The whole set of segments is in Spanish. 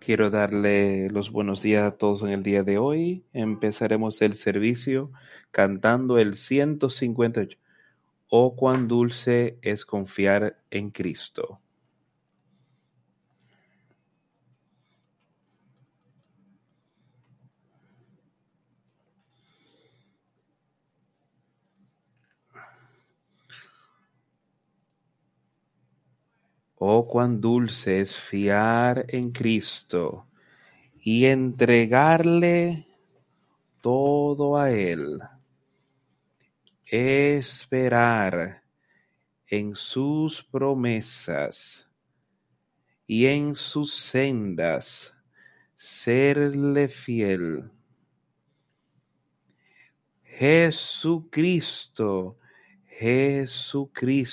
Quiero darle los buenos días a todos en el día de hoy. Empezaremos el servicio cantando el 158. Oh, cuán dulce es confiar en Cristo. Oh, cuán dulce es fiar en Cristo y entregarle todo a Él. Esperar en sus promesas y en sus sendas serle fiel. Jesucristo, Jesucristo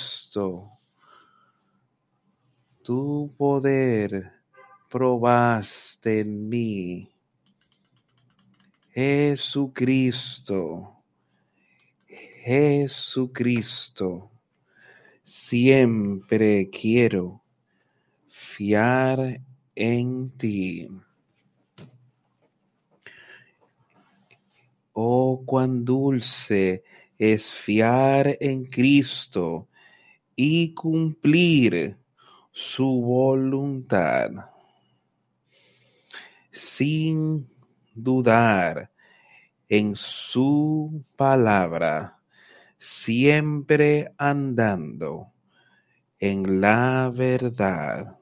tu poder probaste en mí. Jesucristo, Jesucristo, siempre quiero fiar en ti. Oh, cuán dulce es fiar en Cristo y cumplir su voluntad sin dudar en su palabra, siempre andando en la verdad.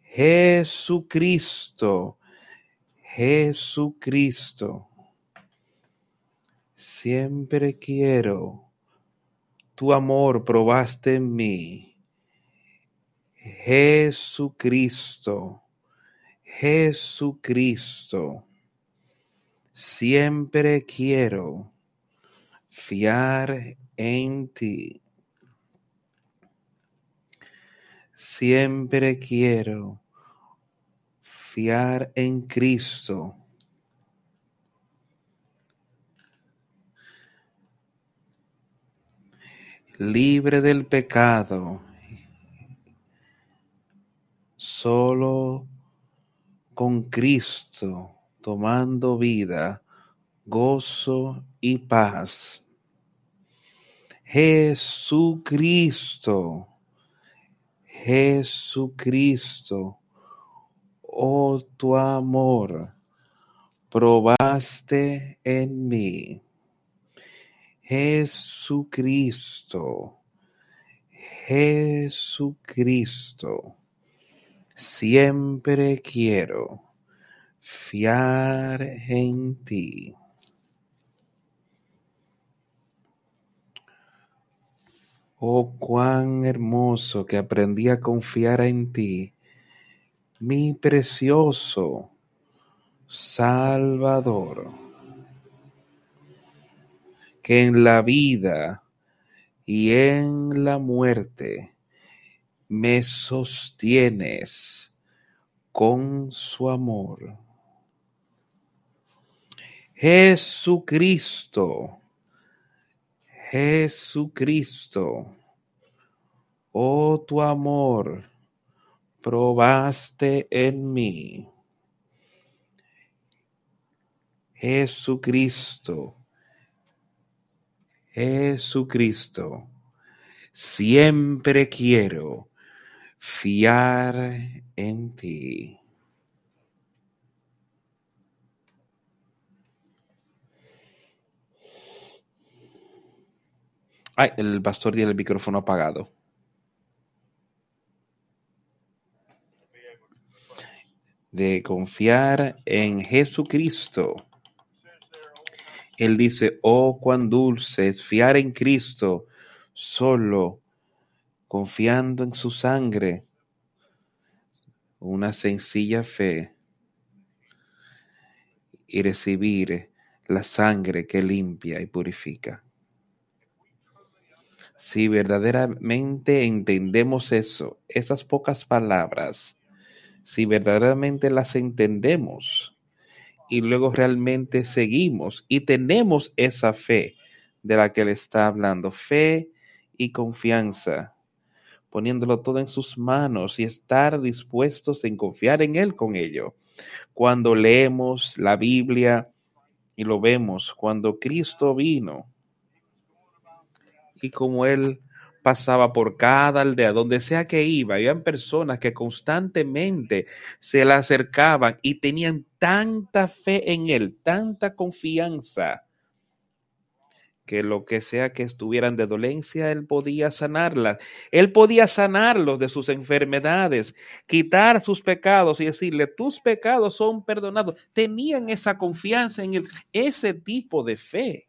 Jesucristo, Jesucristo, siempre quiero tu amor probaste en mí Jesucristo, Jesucristo, siempre quiero fiar en ti. Siempre quiero fiar en Cristo. Libre del pecado Solo con Cristo tomando vida, gozo y paz. Jesucristo, Jesucristo, oh tu amor, probaste en mí. Jesucristo, Jesucristo Siempre quiero fiar en ti. Oh, cuán hermoso que aprendí a confiar en ti, mi precioso Salvador, que en la vida y en la muerte me sostienes con su amor. Jesucristo, Jesucristo, oh tu amor, probaste en mí. Jesucristo, Jesucristo, siempre quiero fiar en ti. Ay, el pastor tiene el micrófono apagado. De confiar en Jesucristo. Él dice, oh, cuán dulce es fiar en Cristo, solo confiando en su sangre, una sencilla fe y recibir la sangre que limpia y purifica. Si verdaderamente entendemos eso, esas pocas palabras, si verdaderamente las entendemos y luego realmente seguimos y tenemos esa fe de la que le está hablando, fe y confianza, poniéndolo todo en sus manos y estar dispuestos en confiar en Él con ello. Cuando leemos la Biblia y lo vemos, cuando Cristo vino y como Él pasaba por cada aldea, donde sea que iba, habían personas que constantemente se le acercaban y tenían tanta fe en Él, tanta confianza que lo que sea que estuvieran de dolencia, Él podía sanarlas. Él podía sanarlos de sus enfermedades, quitar sus pecados y decirle, tus pecados son perdonados. Tenían esa confianza en Él, ese tipo de fe.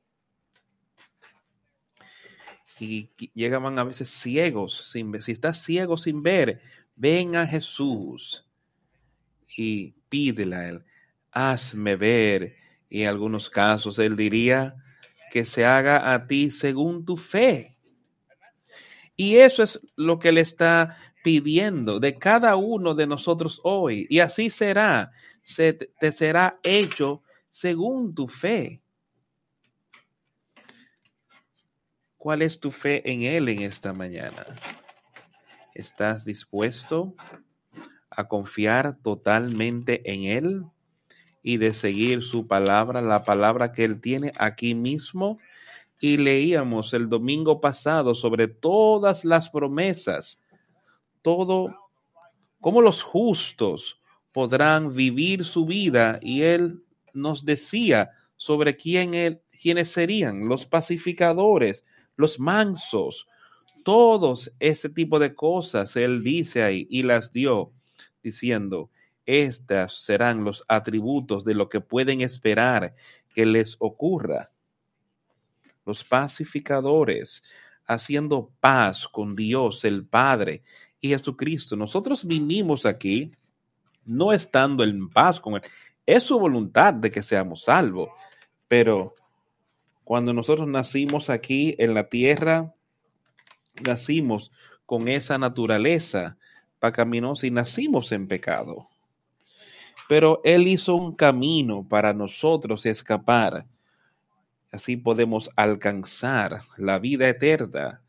Y llegaban a veces ciegos, sin ver. Si estás ciego sin ver, ven a Jesús y pídele a Él, hazme ver. Y en algunos casos Él diría, que se haga a ti según tu fe. Y eso es lo que le está pidiendo de cada uno de nosotros hoy. Y así será, se te será hecho según tu fe. ¿Cuál es tu fe en Él en esta mañana? ¿Estás dispuesto a confiar totalmente en Él? Y de seguir su palabra, la palabra que Él tiene aquí mismo. Y leíamos el domingo pasado sobre todas las promesas, todo, cómo los justos podrán vivir su vida. Y Él nos decía sobre quién él, quiénes serían los pacificadores, los mansos, todos ese tipo de cosas. Él dice ahí y las dio diciendo, estas serán los atributos de lo que pueden esperar que les ocurra. Los pacificadores, haciendo paz con Dios el Padre y Jesucristo. Nosotros vinimos aquí no estando en paz con Él. Es su voluntad de que seamos salvos, pero cuando nosotros nacimos aquí en la tierra, nacimos con esa naturaleza pecaminosa y nacimos en pecado pero Él hizo un camino para nosotros escapar. Así podemos alcanzar la vida eterna.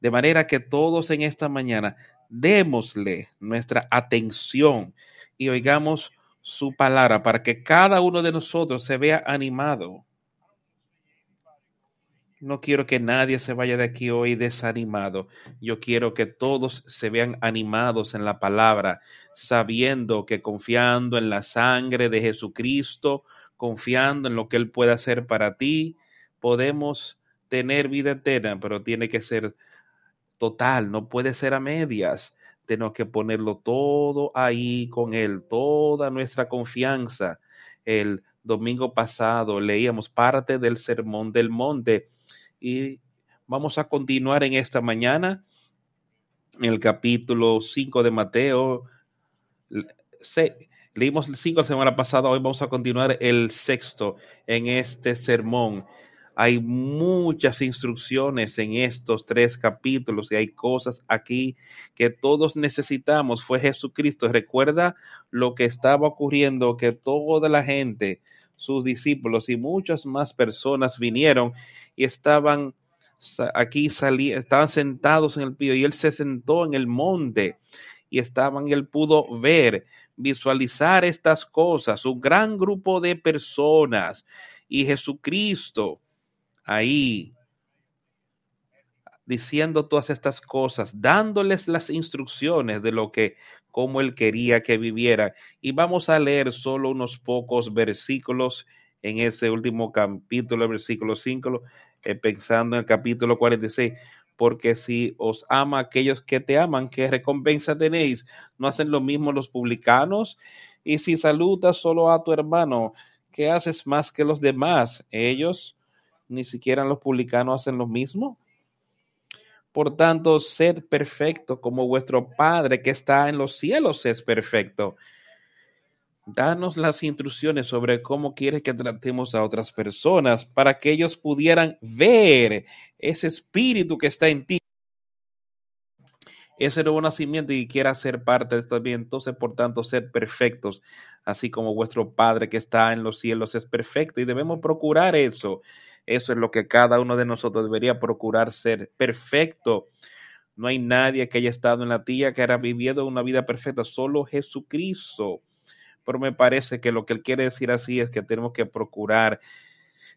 De manera que todos en esta mañana démosle nuestra atención y oigamos su palabra para que cada uno de nosotros se vea animado no quiero que nadie se vaya de aquí hoy desanimado. Yo quiero que todos se vean animados en la palabra, sabiendo que confiando en la sangre de Jesucristo, confiando en lo que Él puede hacer para ti, podemos tener vida eterna, pero tiene que ser total, no puede ser a medias. Tenemos que ponerlo todo ahí con Él, toda nuestra confianza. El domingo pasado leíamos parte del Sermón del Monte y vamos a continuar en esta mañana en el capítulo 5 de Mateo. leímos el 5 la semana pasada, hoy vamos a continuar el sexto en este sermón. Hay muchas instrucciones en estos tres capítulos y hay cosas aquí que todos necesitamos. Fue Jesucristo. Recuerda lo que estaba ocurriendo, que toda la gente, sus discípulos y muchas más personas vinieron y estaban aquí salí, estaban sentados en el pío y él se sentó en el monte y estaban, y él pudo ver, visualizar estas cosas, un gran grupo de personas y Jesucristo ahí diciendo todas estas cosas, dándoles las instrucciones de lo que, como él quería que viviera. Y vamos a leer solo unos pocos versículos en ese último capítulo, versículo 5, eh, pensando en el capítulo 46, porque si os ama aquellos que te aman, ¿qué recompensa tenéis? ¿No hacen lo mismo los publicanos? Y si saludas solo a tu hermano, ¿qué haces más que los demás? Ellos, ni siquiera los publicanos hacen lo mismo. Por tanto, sed perfecto como vuestro Padre que está en los cielos es perfecto. Danos las instrucciones sobre cómo quieres que tratemos a otras personas para que ellos pudieran ver ese espíritu que está en ti, ese nuevo nacimiento y quiera ser parte de esto bien. Entonces, por tanto, sed perfectos, así como vuestro Padre que está en los cielos es perfecto y debemos procurar eso. Eso es lo que cada uno de nosotros debería procurar ser perfecto No hay nadie que haya estado en la tía que haya vivido una vida perfecta, solo Jesucristo. Pero me parece que lo que él quiere decir así es que tenemos que procurar,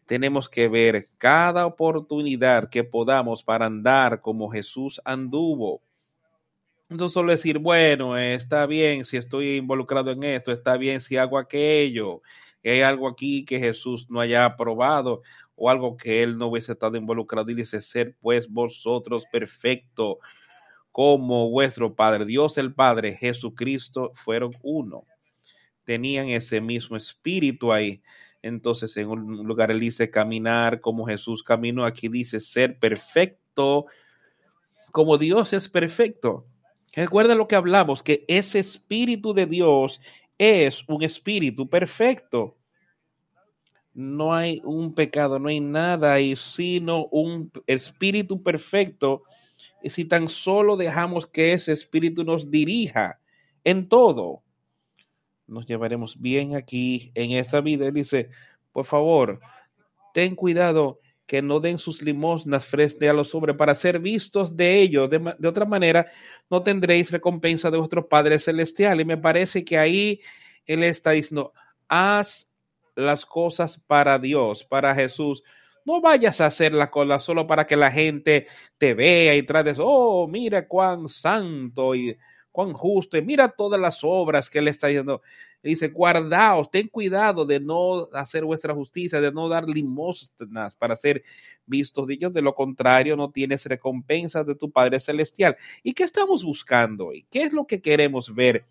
tenemos que ver cada oportunidad que podamos para andar como Jesús anduvo. Entonces solo decir, bueno, está bien si estoy involucrado en esto, está bien si hago aquello, hay algo aquí que Jesús no haya aprobado o algo que él no hubiese estado involucrado y dice, ser pues vosotros perfecto como vuestro Padre, Dios el Padre, Jesucristo, fueron uno. Tenían ese mismo espíritu ahí. Entonces, en un lugar él dice caminar como Jesús caminó. Aquí dice ser perfecto como Dios es perfecto. Recuerda lo que hablamos, que ese espíritu de Dios es un espíritu perfecto. No hay un pecado, no hay nada ahí, sino un espíritu perfecto. Y si tan solo dejamos que ese espíritu nos dirija en todo, nos llevaremos bien aquí en esta vida. Él dice, por favor, ten cuidado que no den sus limosnas frente a los hombres para ser vistos de ellos. De, de, otra manera, no tendréis recompensa de vuestro Padre Celestial. Y me parece que ahí Él está diciendo, haz las cosas para Dios, para Jesús. No vayas a hacer la cola solo para que la gente te vea y trates, oh, mira cuán santo y cuán justo, y mira todas las obras que Él está diciendo dice, guardaos, ten cuidado de no hacer vuestra justicia, de no dar limosnas para ser vistos de. De lo contrario, no tienes recompensa de tu Padre Celestial. ¿Y qué estamos buscando hoy? ¿Qué es lo que queremos ver?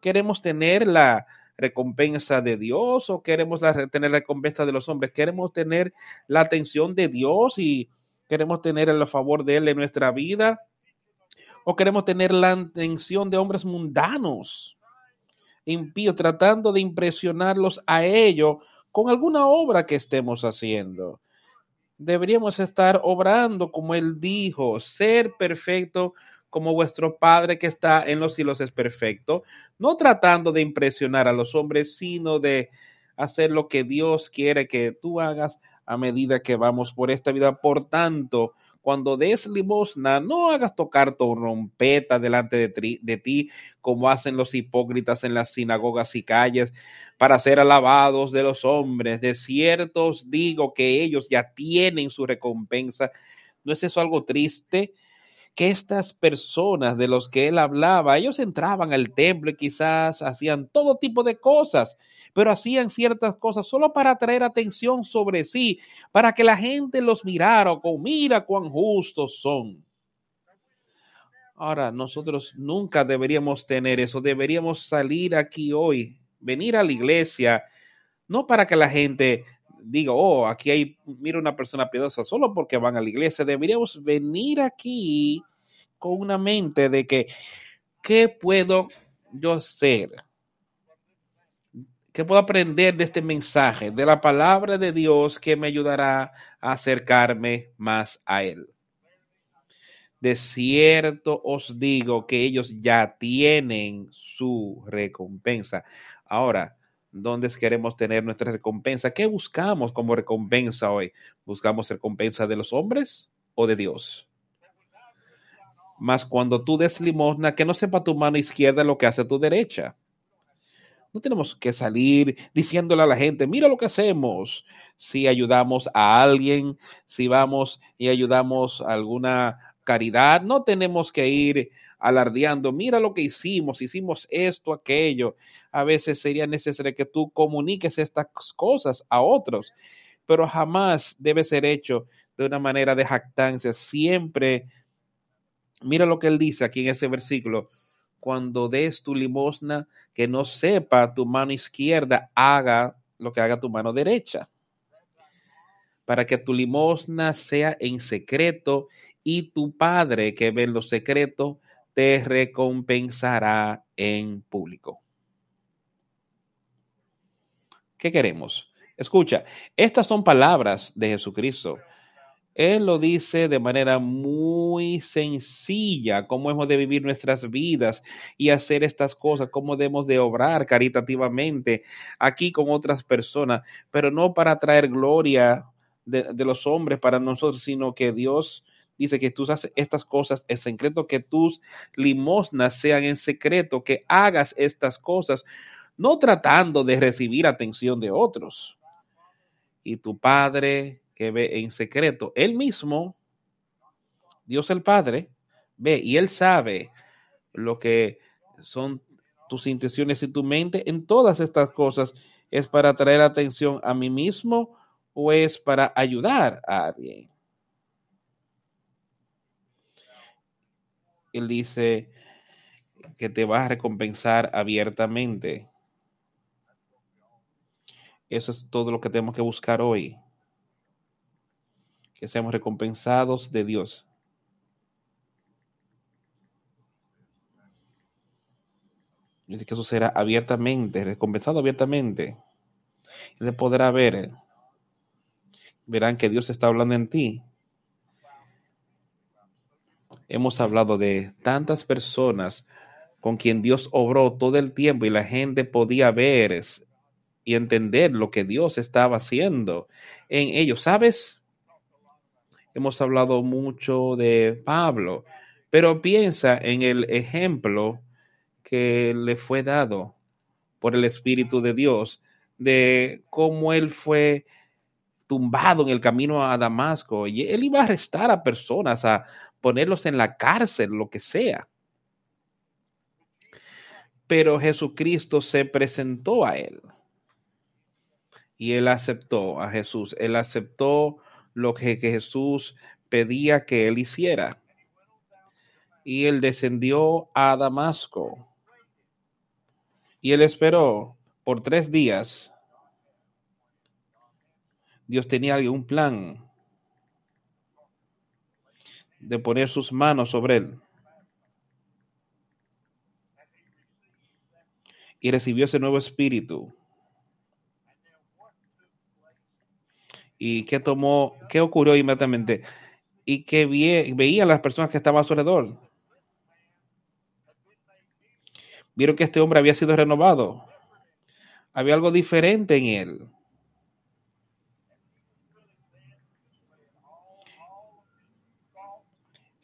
¿Queremos tener la recompensa de Dios o queremos tener la recompensa de los hombres? ¿Queremos tener la atención de Dios y queremos tener el favor de Él en nuestra vida? ¿O queremos tener la atención de hombres mundanos? impío, tratando de impresionarlos a ellos con alguna obra que estemos haciendo. Deberíamos estar obrando como Él dijo, ser perfecto como vuestro Padre que está en los cielos es perfecto, no tratando de impresionar a los hombres, sino de hacer lo que Dios quiere que tú hagas a medida que vamos por esta vida. Por tanto, cuando des limosna, no hagas tocar tu rompeta delante de, de, ti, como hacen los hipócritas en las sinagogas y calles, para ser alabados de los hombres. De cierto os digo que ellos ya tienen su recompensa. ¿No es eso algo triste? Que estas personas de los que él hablaba, ellos entraban al templo y quizás hacían todo tipo de cosas, pero hacían ciertas cosas solo para atraer atención sobre sí, para que la gente los mirara con mira cuán justos son. Ahora, nosotros nunca deberíamos tener eso, deberíamos salir aquí hoy, venir a la iglesia, no para que la gente diga, oh, aquí hay, mira una persona piadosa, solo porque van a la iglesia, deberíamos venir aquí con una mente de que, ¿qué puedo yo ser? ¿Qué puedo aprender de este mensaje, de la palabra de Dios que me ayudará a acercarme más a Él? De cierto os digo que ellos ya tienen su recompensa. Ahora, ¿dónde queremos tener nuestra recompensa? ¿Qué buscamos como recompensa hoy? ¿Buscamos recompensa de los hombres o de Dios? Mas cuando tú des limosna, que no sepa tu mano izquierda lo que hace tu derecha. No tenemos que salir diciéndole a la gente, mira lo que hacemos. Si ayudamos a alguien, si vamos y ayudamos a alguna caridad, no tenemos que ir alardeando, mira lo que hicimos, hicimos esto, aquello. A veces sería necesario que tú comuniques estas cosas a otros, pero jamás debe ser hecho de una manera de jactancia, siempre Mira lo que él dice aquí en ese versículo. Cuando des tu limosna, que no sepa tu mano izquierda, haga lo que haga tu mano derecha. Para que tu limosna sea en secreto y tu Padre que ve en lo secreto te recompensará en público. ¿Qué queremos? Escucha, estas son palabras de Jesucristo. Él lo dice de manera muy sencilla, cómo hemos de vivir nuestras vidas y hacer estas cosas, cómo debemos de obrar caritativamente aquí con otras personas, pero no para traer gloria de, de los hombres para nosotros, sino que Dios dice que tú haces estas cosas en secreto, que tus limosnas sean en secreto, que hagas estas cosas, no tratando de recibir atención de otros. Y tu Padre que ve en secreto, Él mismo, Dios el Padre, ve y Él sabe lo que son tus intenciones y tu mente en todas estas cosas. ¿Es para traer atención a mí mismo o es para ayudar a alguien? Él dice que te va a recompensar abiertamente. Eso es todo lo que tenemos que buscar hoy. Que seamos recompensados de Dios. Dice que eso será abiertamente, recompensado abiertamente. Y se podrá ver. Verán que Dios está hablando en ti. Hemos hablado de tantas personas con quien Dios obró todo el tiempo y la gente podía ver y entender lo que Dios estaba haciendo en ellos. ¿Sabes? Hemos hablado mucho de Pablo, pero piensa en el ejemplo que le fue dado por el Espíritu de Dios de cómo él fue tumbado en el camino a Damasco y él iba a arrestar a personas, a ponerlos en la cárcel, lo que sea. Pero Jesucristo se presentó a él y él aceptó a Jesús. Él aceptó lo que, Jesús pedía que él hiciera. Y él descendió a Damasco y él esperó por tres días. Dios tenía un plan de poner sus manos sobre él. Y recibió ese nuevo espíritu. ¿Y qué tomó? ¿Qué ocurrió inmediatamente? Y que veía las personas que estaban a su alrededor vieron que este hombre había sido renovado. Había algo diferente en él.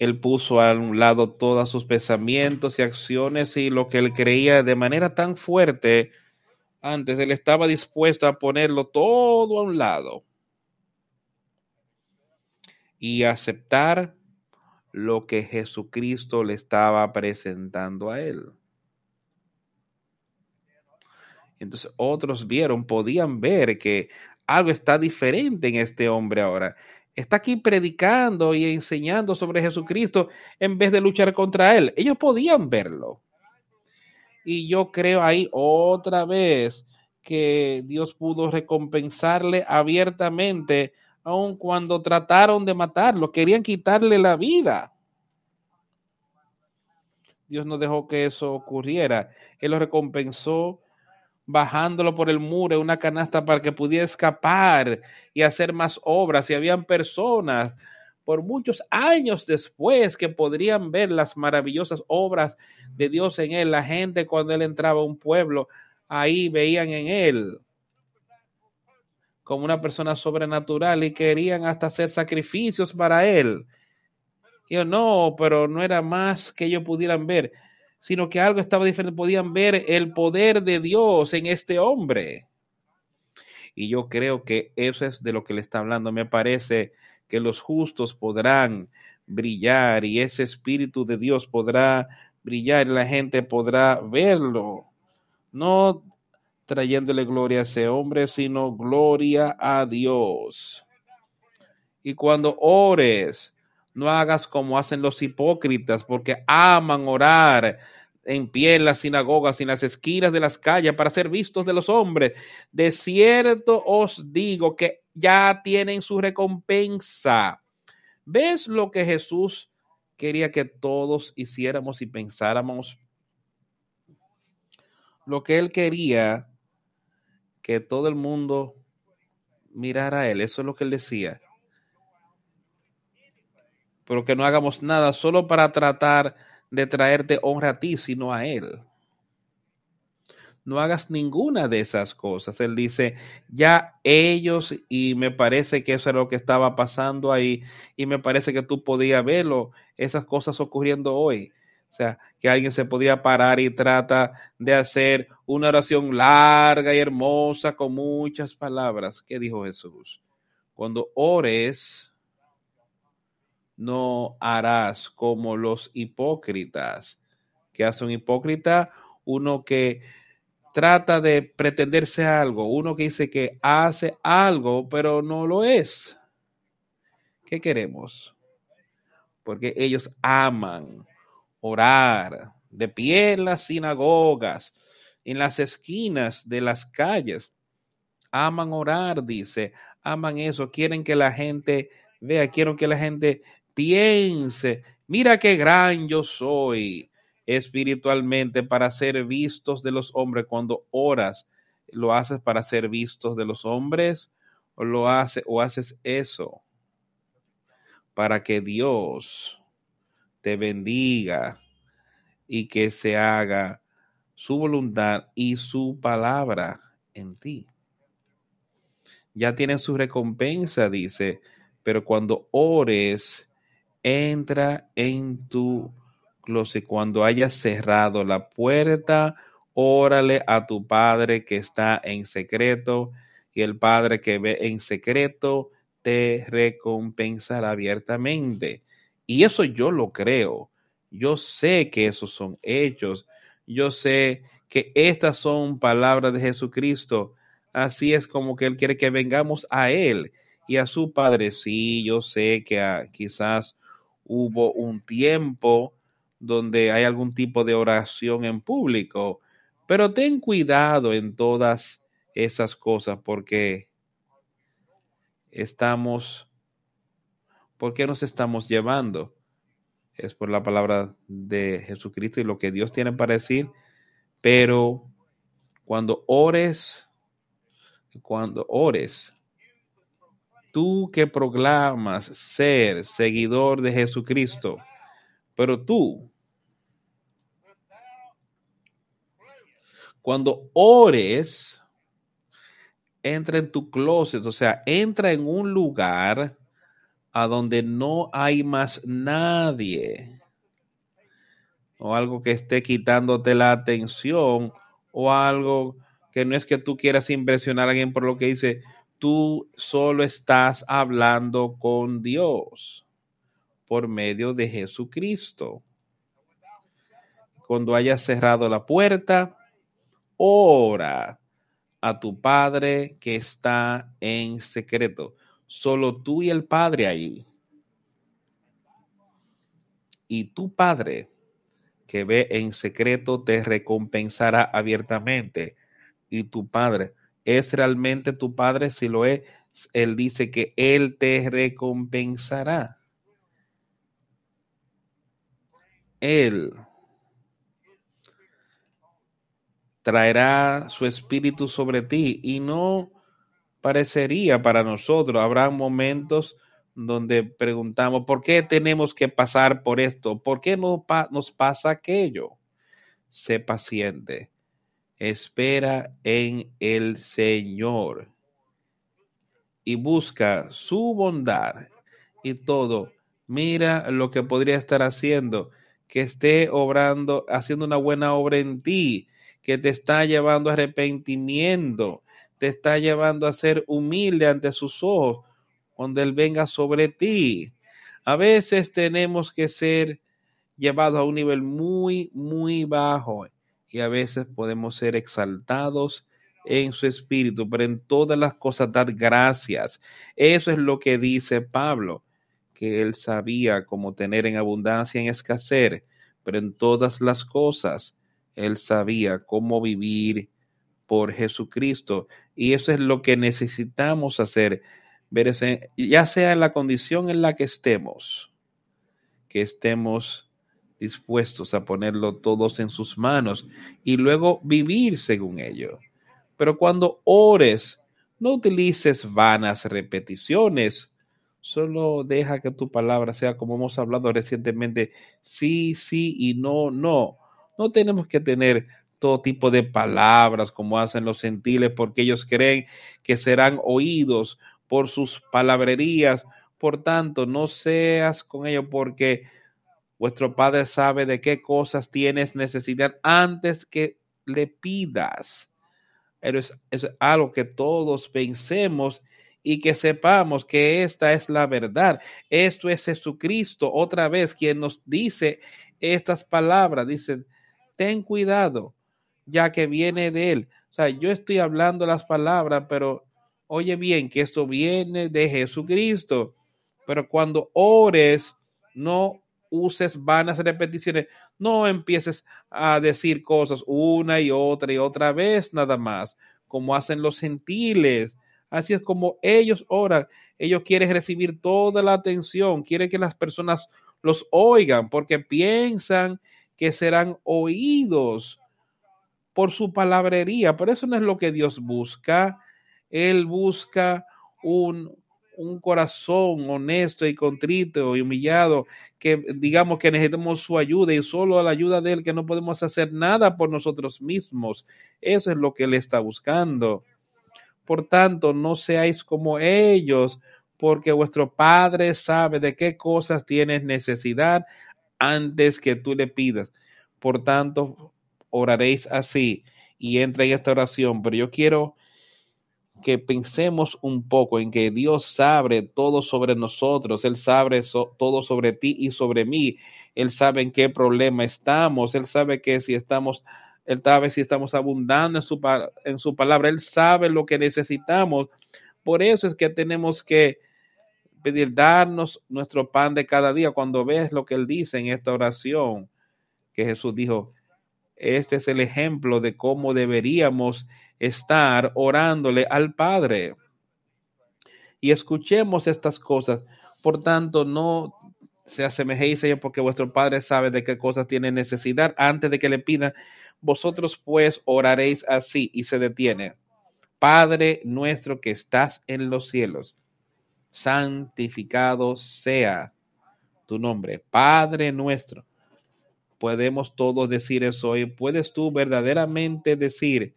Él puso a un lado todos sus pensamientos y acciones y lo que él creía de manera tan fuerte antes, él estaba dispuesto a ponerlo todo a un lado y aceptar lo que Jesucristo le estaba presentando a él. Entonces otros vieron, podían ver que algo está diferente en este hombre ahora. Está aquí predicando y enseñando sobre Jesucristo en vez de luchar contra él. Ellos podían verlo. Y yo creo ahí otra vez que Dios pudo recompensarle abiertamente, aun cuando trataron de matarlo, querían quitarle la vida. Dios no dejó que eso ocurriera. Él lo recompensó bajándolo por el muro una canasta para que pudiera escapar y hacer más obras. Y habían personas por muchos años después que podrían ver las maravillosas obras de Dios en él. La gente cuando él entraba a un pueblo, ahí veían en él como una persona sobrenatural y querían hasta hacer sacrificios para él. Yo no, pero no era más que ellos pudieran ver sino que algo estaba diferente. Podían ver el poder de Dios en este hombre. Y yo creo que eso es de lo que le está hablando. Me parece que los justos podrán brillar y ese Espíritu de Dios podrá brillar y la gente podrá verlo. No trayéndole gloria a ese hombre, sino gloria a Dios. Y cuando ores, no hagas como hacen los hipócritas, porque aman orar en pie en las sinagogas y en las esquinas de las calles para ser vistos de los hombres. De cierto os digo que ya tienen su recompensa. ¿Ves lo que Jesús quería que todos hiciéramos y pensáramos? Lo que él quería que todo el mundo mirara a él. Eso es lo que él decía pero que no hagamos nada solo para tratar de traerte honra a ti, sino a Él. no hagas ninguna de esas cosas. Él dice, ya ellos, y me parece que eso era lo que estaba pasando ahí, y me parece que tú podías verlo, esas cosas ocurriendo hoy. O sea, que alguien se podía parar y trata de hacer una oración larga y hermosa con muchas palabras. ¿Qué dijo Jesús? Cuando ores, no harás como los hipócritas. que hace un hipócrita? Uno que trata de pretenderse algo, uno que dice que hace algo, pero no lo es. ¿Qué queremos? Porque ellos aman orar de pie en las sinagogas, en las esquinas de las calles. Aman orar, dice, aman eso, quieren que la gente vea, quieren que la gente piense, mira qué gran yo soy espiritualmente para ser vistos de los hombres cuando oras, lo haces para ser vistos de los hombres o lo haces o haces eso para que Dios te bendiga y que se haga su voluntad y su palabra en ti. Ya tienes su recompensa, dice, pero cuando ores, entra en tu cuando hayas cerrado la puerta, órale a tu Padre que está en secreto, y el Padre que ve en secreto te recompensará abiertamente. Y eso yo lo creo. Yo sé que esos son hechos. Yo sé que estas son palabras de Jesucristo. Así es como que Él quiere que vengamos a Él y a su Padre. Sí, yo sé que ah, quizás hubo un tiempo donde hay algún tipo de oración en público, pero ten cuidado en todas esas cosas porque estamos, ¿por qué nos estamos llevando? Es por la palabra de Jesucristo y lo que Dios tiene para decir, pero cuando ores, cuando ores, tú que proclamas ser seguidor de Jesucristo, pero tú Cuando ores, entra en tu closet, o sea, entra en un lugar a donde no hay más nadie o algo que esté quitándote la atención o algo que no es que tú quieras impresionar a alguien por lo que dice, tú solo estás hablando con Dios por medio de Jesucristo. Cuando hayas cerrado la puerta, ora a tu Padre que está en secreto. Solo tú y el Padre ahí. Y tu Padre que ve en secreto te recompensará abiertamente. Y tu Padre es realmente tu Padre si lo es. Él dice que Él te recompensará. Él traerá su espíritu sobre ti y no parecería para nosotros. Habrá momentos donde preguntamos, ¿por qué tenemos que pasar por esto? ¿Por qué no nos pasa aquello? Sé paciente. Espera en el Señor y busca su bondad y todo. Mira lo que podría estar haciendo, que esté obrando, haciendo una buena obra en ti que te está llevando a arrepentimiento, te está llevando a ser humilde ante sus ojos cuando Él venga sobre ti. A veces tenemos que ser llevados a un nivel muy, muy bajo y a veces podemos ser exaltados en su espíritu, pero en todas las cosas dar gracias. Eso es lo que dice Pablo, que él sabía cómo tener en abundancia y en escasez, pero en todas las cosas él sabía cómo vivir por Jesucristo. Y eso es lo que necesitamos hacer, ya sea en la condición en la que estemos, que estemos dispuestos a ponerlo todos en sus manos y luego vivir según ello. Pero cuando ores, no utilices vanas repeticiones, solo deja que tu palabra sea como hemos hablado recientemente, sí, sí y no, no no tenemos que tener todo tipo de palabras como hacen los gentiles, porque ellos creen que serán oídos por sus palabrerías. Por tanto, no seas con ellos porque vuestro Padre sabe de qué cosas tienes necesidad antes que le pidas. Pero es, es algo que todos pensemos y que sepamos que esta es la verdad. Esto es Jesucristo, otra vez, quien nos dice estas palabras. Dice, ten cuidado, ya que viene de Él. O sea, yo estoy hablando las palabras, pero oye bien que esto viene de Jesucristo. Pero cuando ores, no uses vanas repeticiones, no empieces a decir cosas una y otra y otra vez nada más, como hacen los gentiles Así es como ellos oran. Ellos quieren recibir toda la atención, quieren que las personas los oigan porque piensan que serán oídos por su palabrería. Pero eso no es lo que Dios busca. Él busca un, un corazón honesto y contrito y humillado, que digamos que necesitamos su ayuda y solo a la ayuda de Él que no podemos hacer nada por nosotros mismos. Eso es lo que Él está buscando. Por tanto, no seáis como ellos, porque vuestro Padre sabe de qué cosas tienes necesidad antes que tú le pidas. Por tanto, oraréis así y entra en esta oración. Pero yo quiero que pensemos un poco en que Dios sabe todo sobre nosotros, Él sabe todo sobre ti y sobre mí, Él sabe en qué problema estamos, Él sabe que si estamos él sabe si estamos abundando en su, en su palabra. Él sabe lo que necesitamos. Por eso es que tenemos que pedir, darnos nuestro pan de cada día. Cuando ves lo que Él dice en esta oración, que Jesús dijo, este es el ejemplo de cómo deberíamos estar orándole al Padre. Y escuchemos estas cosas. Por tanto, no se asemejéis a ellos porque vuestro Padre sabe de qué cosas tiene necesidad antes de que le pida vosotros pues oraréis así y se detiene. Padre nuestro que estás en los cielos, santificado sea tu nombre. Padre nuestro. Podemos todos decir eso hoy. ¿Puedes tú verdaderamente decir,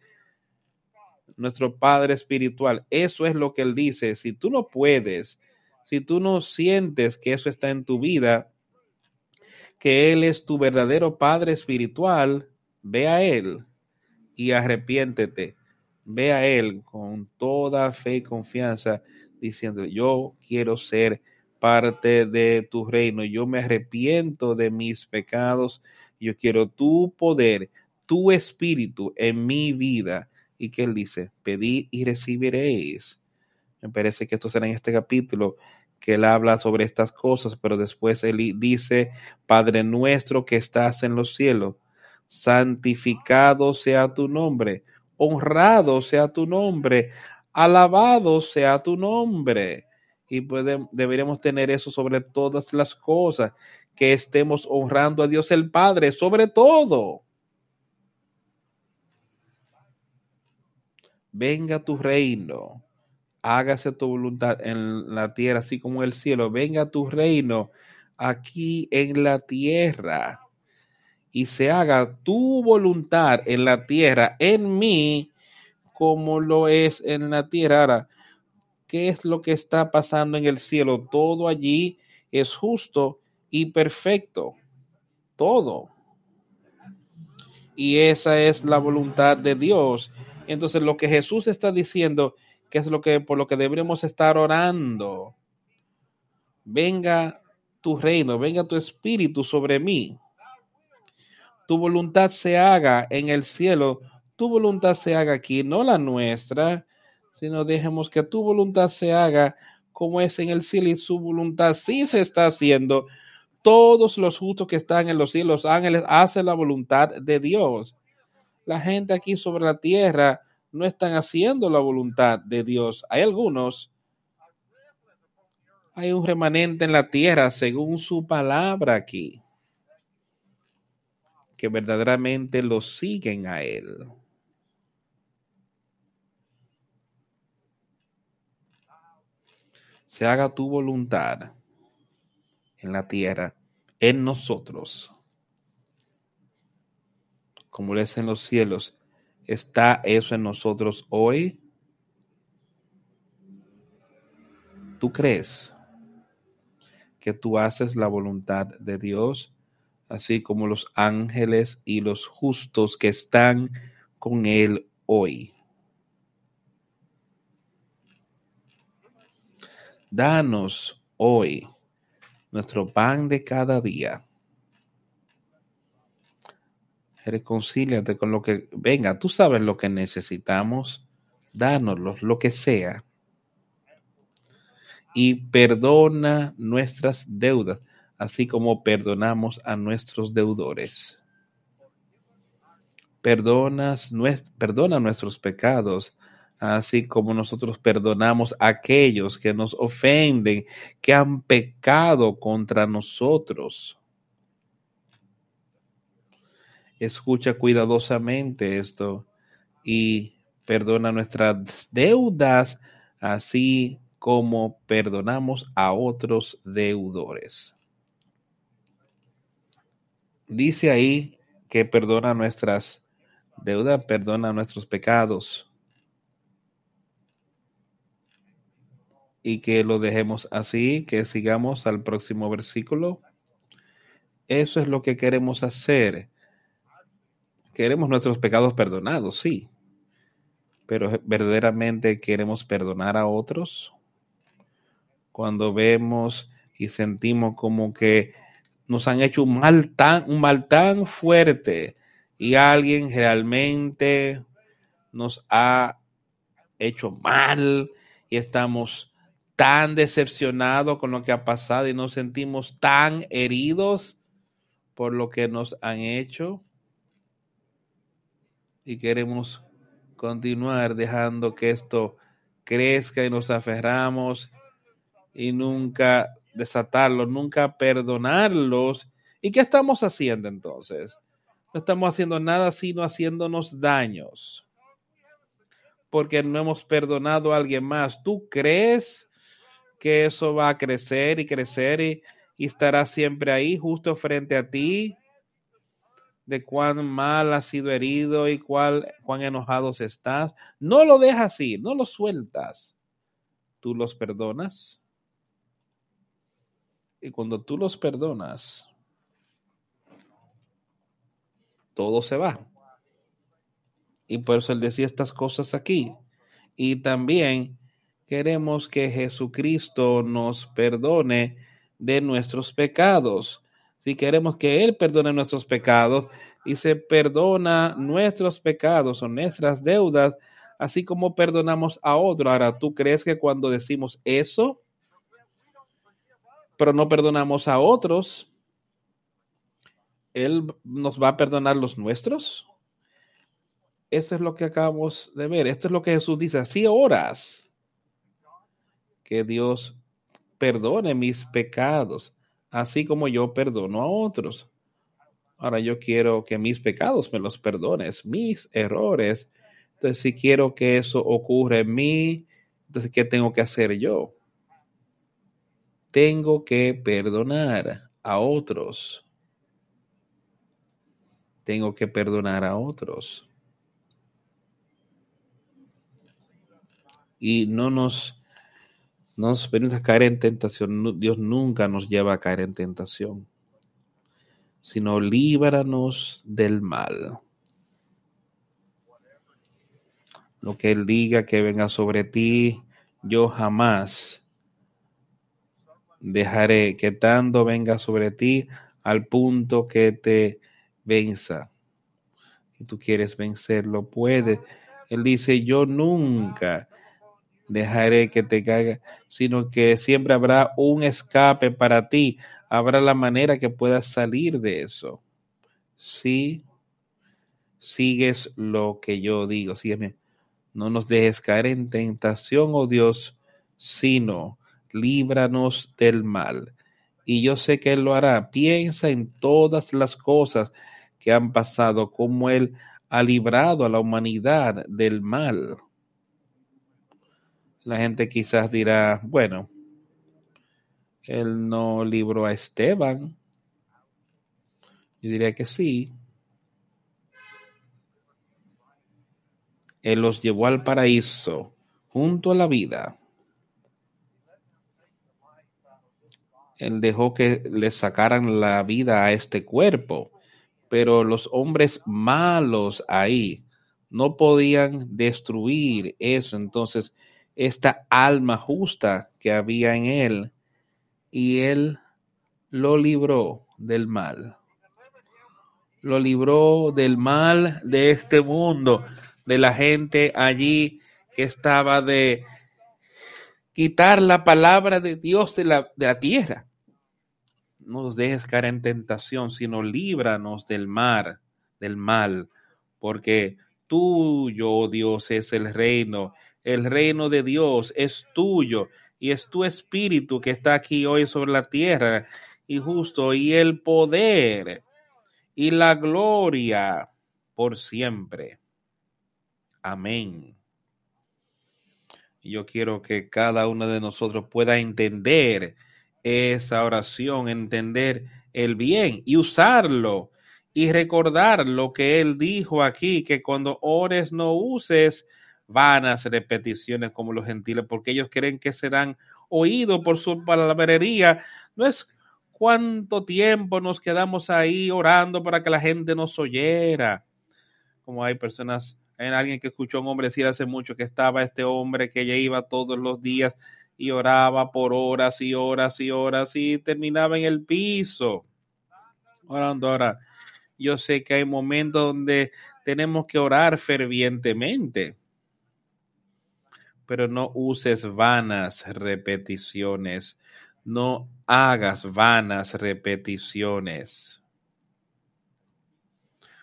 nuestro Padre Espiritual? Eso es lo que Él dice. Si tú no puedes, si tú no sientes que eso está en tu vida, que Él es tu verdadero Padre Espiritual, Ve a Él y arrepiéntete. Ve a Él con toda fe y confianza, diciendo, yo quiero ser parte de tu reino, yo me arrepiento de mis pecados, yo quiero tu poder, tu espíritu en mi vida. Y que Él dice, pedid y recibiréis. Me parece que esto será en este capítulo que él habla sobre estas cosas, pero después él dice, Padre nuestro que estás en los cielos, santificado sea tu nombre, honrado sea tu nombre, alabado sea tu nombre. Y deberíamos tener eso sobre todas las cosas, que estemos honrando a Dios el Padre sobre todo. Venga tu reino, hágase tu voluntad en la tierra, así como en el cielo. Venga tu reino aquí en la tierra y se haga tu voluntad en la tierra, en mí, como lo es en la tierra. Ahora, ¿qué es lo que está pasando en el cielo? Todo allí es justo y perfecto. Todo. Y esa es la voluntad de Dios. Entonces, lo que Jesús está diciendo, que es lo que por lo que debemos estar orando. Venga tu reino, venga tu espíritu sobre mí tu voluntad se haga en el cielo, tu voluntad se haga aquí, no la nuestra, sino dejemos que tu voluntad se haga como es en el cielo y su voluntad sí se está haciendo. Todos los justos que están en los cielos, ángeles, hacen la voluntad de Dios. La gente aquí sobre la tierra no están haciendo la voluntad de Dios. Hay algunos. Hay un remanente en la tierra según su palabra aquí que verdaderamente lo siguen a Él. Se haga tu voluntad en la tierra, en nosotros, como lo es en los cielos. ¿Está eso en nosotros hoy? ¿Tú crees que tú haces la voluntad de Dios, así como los ángeles y los justos que están con Él hoy? Danos hoy nuestro pan de cada día. Reconcíliate con lo que venga. Tú sabes lo que necesitamos. Dánoslo, lo que sea. Y perdona nuestras deudas, así como perdonamos a nuestros deudores. Perdonas, perdona nuestros pecados, así como nosotros perdonamos a aquellos que nos ofenden, que han pecado contra nosotros. Escucha cuidadosamente esto y perdona nuestras deudas, así como perdonamos a otros deudores. Dice ahí que perdona nuestras deudas, perdona nuestros pecados y que lo dejemos así, que sigamos al próximo versículo. Eso es lo que queremos hacer. Queremos nuestros pecados perdonados, sí, pero verdaderamente queremos perdonar a otros. Cuando vemos y sentimos como que nos han hecho un mal tan, un mal tan fuerte y alguien realmente nos ha hecho mal y estamos tan decepcionados con lo que ha pasado y nos sentimos tan heridos por lo que nos han hecho y queremos continuar dejando que esto crezca y nos aferramos y nunca desatarlo, nunca perdonarlos. ¿Y qué estamos haciendo entonces? No estamos haciendo nada sino haciéndonos daños. Porque no hemos perdonado a alguien más. ¿Tú crees que eso va a crecer y crecer y, estará siempre ahí, justo frente a ti, de cuán mal has sido herido y cuál, cuán enojados estás. No lo dejas ir, no lo sueltas. Tú los perdonas. Y cuando tú los perdonas, todo se va. Y por eso él decía estas cosas aquí. Y también queremos que Jesucristo nos perdone de nuestros pecados. Si queremos que Él perdone nuestros pecados, y se perdona nuestros pecados o nuestras deudas, así como perdonamos a otro. Ahora, ¿tú crees que cuando decimos eso, pero no perdonamos a otros, Él nos va a perdonar los nuestros? Eso es lo que acabamos de ver. Esto es lo que Jesús dice. Así oras que Dios perdone mis pecados, así como yo perdono a otros. Ahora yo quiero que mis pecados me los perdones, mis errores. Entonces, si quiero que eso ocurra en mí, entonces, ¿qué tengo que hacer yo? Tengo que perdonar a otros. Tengo que perdonar a otros. Y no nos no nos permita caer en tentación. Dios nunca nos lleva a caer en tentación, sino líbranos del mal. Lo que Él diga que venga sobre ti, yo jamás dejaré que tanto venga sobre ti al punto que te venza. Si tú quieres vencerlo, puede. Él dice, yo nunca dejaré que te caiga, sino que siempre habrá un escape para ti, habrá la manera que puedas salir de eso. Si sigues lo que yo digo, sígueme. No nos dejes caer en tentación, oh Dios, sino líbranos del mal. Y yo sé que Él lo hará. Piensa en todas las cosas que han pasado, como Él ha librado a la humanidad del mal la gente quizás dirá, bueno, él no libró a Esteban. Yo diría que sí. Él los llevó al paraíso, junto a la vida. Él dejó que le sacaran la vida a este cuerpo, pero los hombres malos ahí no podían destruir eso. Entonces, esta alma justa que había en él, y él lo libró del mal. Lo libró del mal de este mundo, de la gente allí que estaba de quitar la palabra de Dios de la, de la tierra. No nos dejes caer en tentación, sino líbranos del mar, del mal, porque tuyo, oh Dios, es el reino. El reino de Dios es tuyo y es tu espíritu que está aquí hoy sobre la tierra y justo y el poder y la gloria por siempre. Amén. Yo quiero que cada uno de nosotros pueda entender esa oración, entender el bien y usarlo y recordar lo que él dijo aquí, que cuando ores no uses vanas repeticiones como los gentiles, porque ellos creen que serán oídos por su palabrería. No es cuánto tiempo nos quedamos ahí orando para que la gente nos oyera. Como hay personas, hay alguien que escuchó a un hombre decir hace mucho que estaba este hombre que ya iba todos los días y oraba por horas y horas y horas y terminaba en el piso. Orando ahora. Yo sé que hay momentos donde tenemos que orar fervientemente, pero no uses vanas repeticiones no hagas vanas repeticiones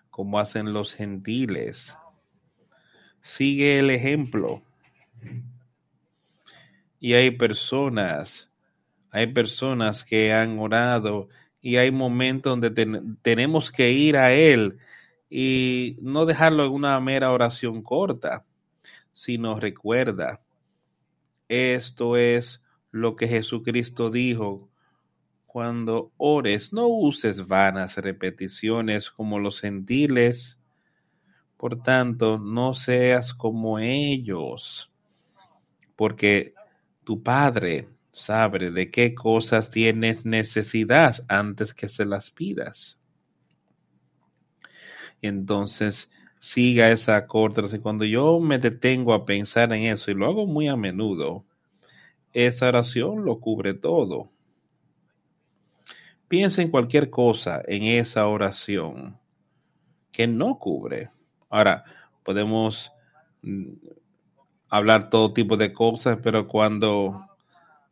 como hacen los gentiles. Sigue el ejemplo. Y hay personas, hay personas que han orado y hay momentos donde tenemos que ir a Él y no dejarlo en una mera oración corta, sino recuerda, esto es lo que Jesucristo dijo. Cuando ores, no uses vanas repeticiones como los gentiles. Por tanto, no seas como ellos, porque tu Padre sabe de qué cosas tienes necesidad antes que se las pidas. Entonces, siga esa corta. Cuando yo me detengo a pensar en eso, y lo hago muy a menudo, esa oración lo cubre todo. Piensa en cualquier cosa en esa oración que no cubre. Ahora, podemos mm, hablar todo tipo de cosas, pero cuando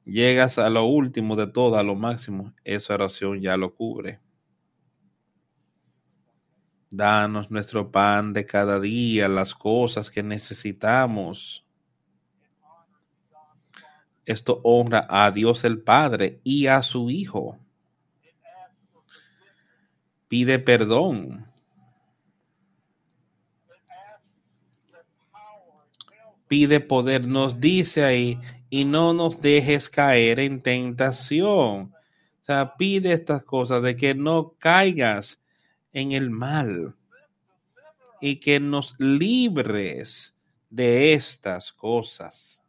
llegas a lo último de todo, a lo máximo, esa oración ya lo cubre. Danos nuestro pan de cada día, las cosas que necesitamos. Esto honra a Dios el Padre y a su Hijo. Pide perdón. Pide poder, nos dice ahí, y no nos dejes caer en tentación. O sea, pide estas cosas de que no caigas en el mal y que nos libres de estas cosas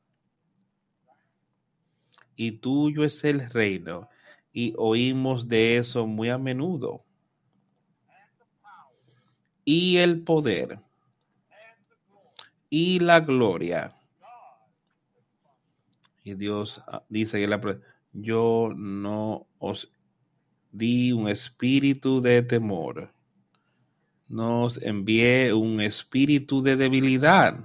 y tuyo es el reino. Y oímos de eso muy a menudo. Y el poder. Y la gloria. Y Dios ah, dice que la, yo no os di un espíritu de temor. Nos envié un espíritu de debilidad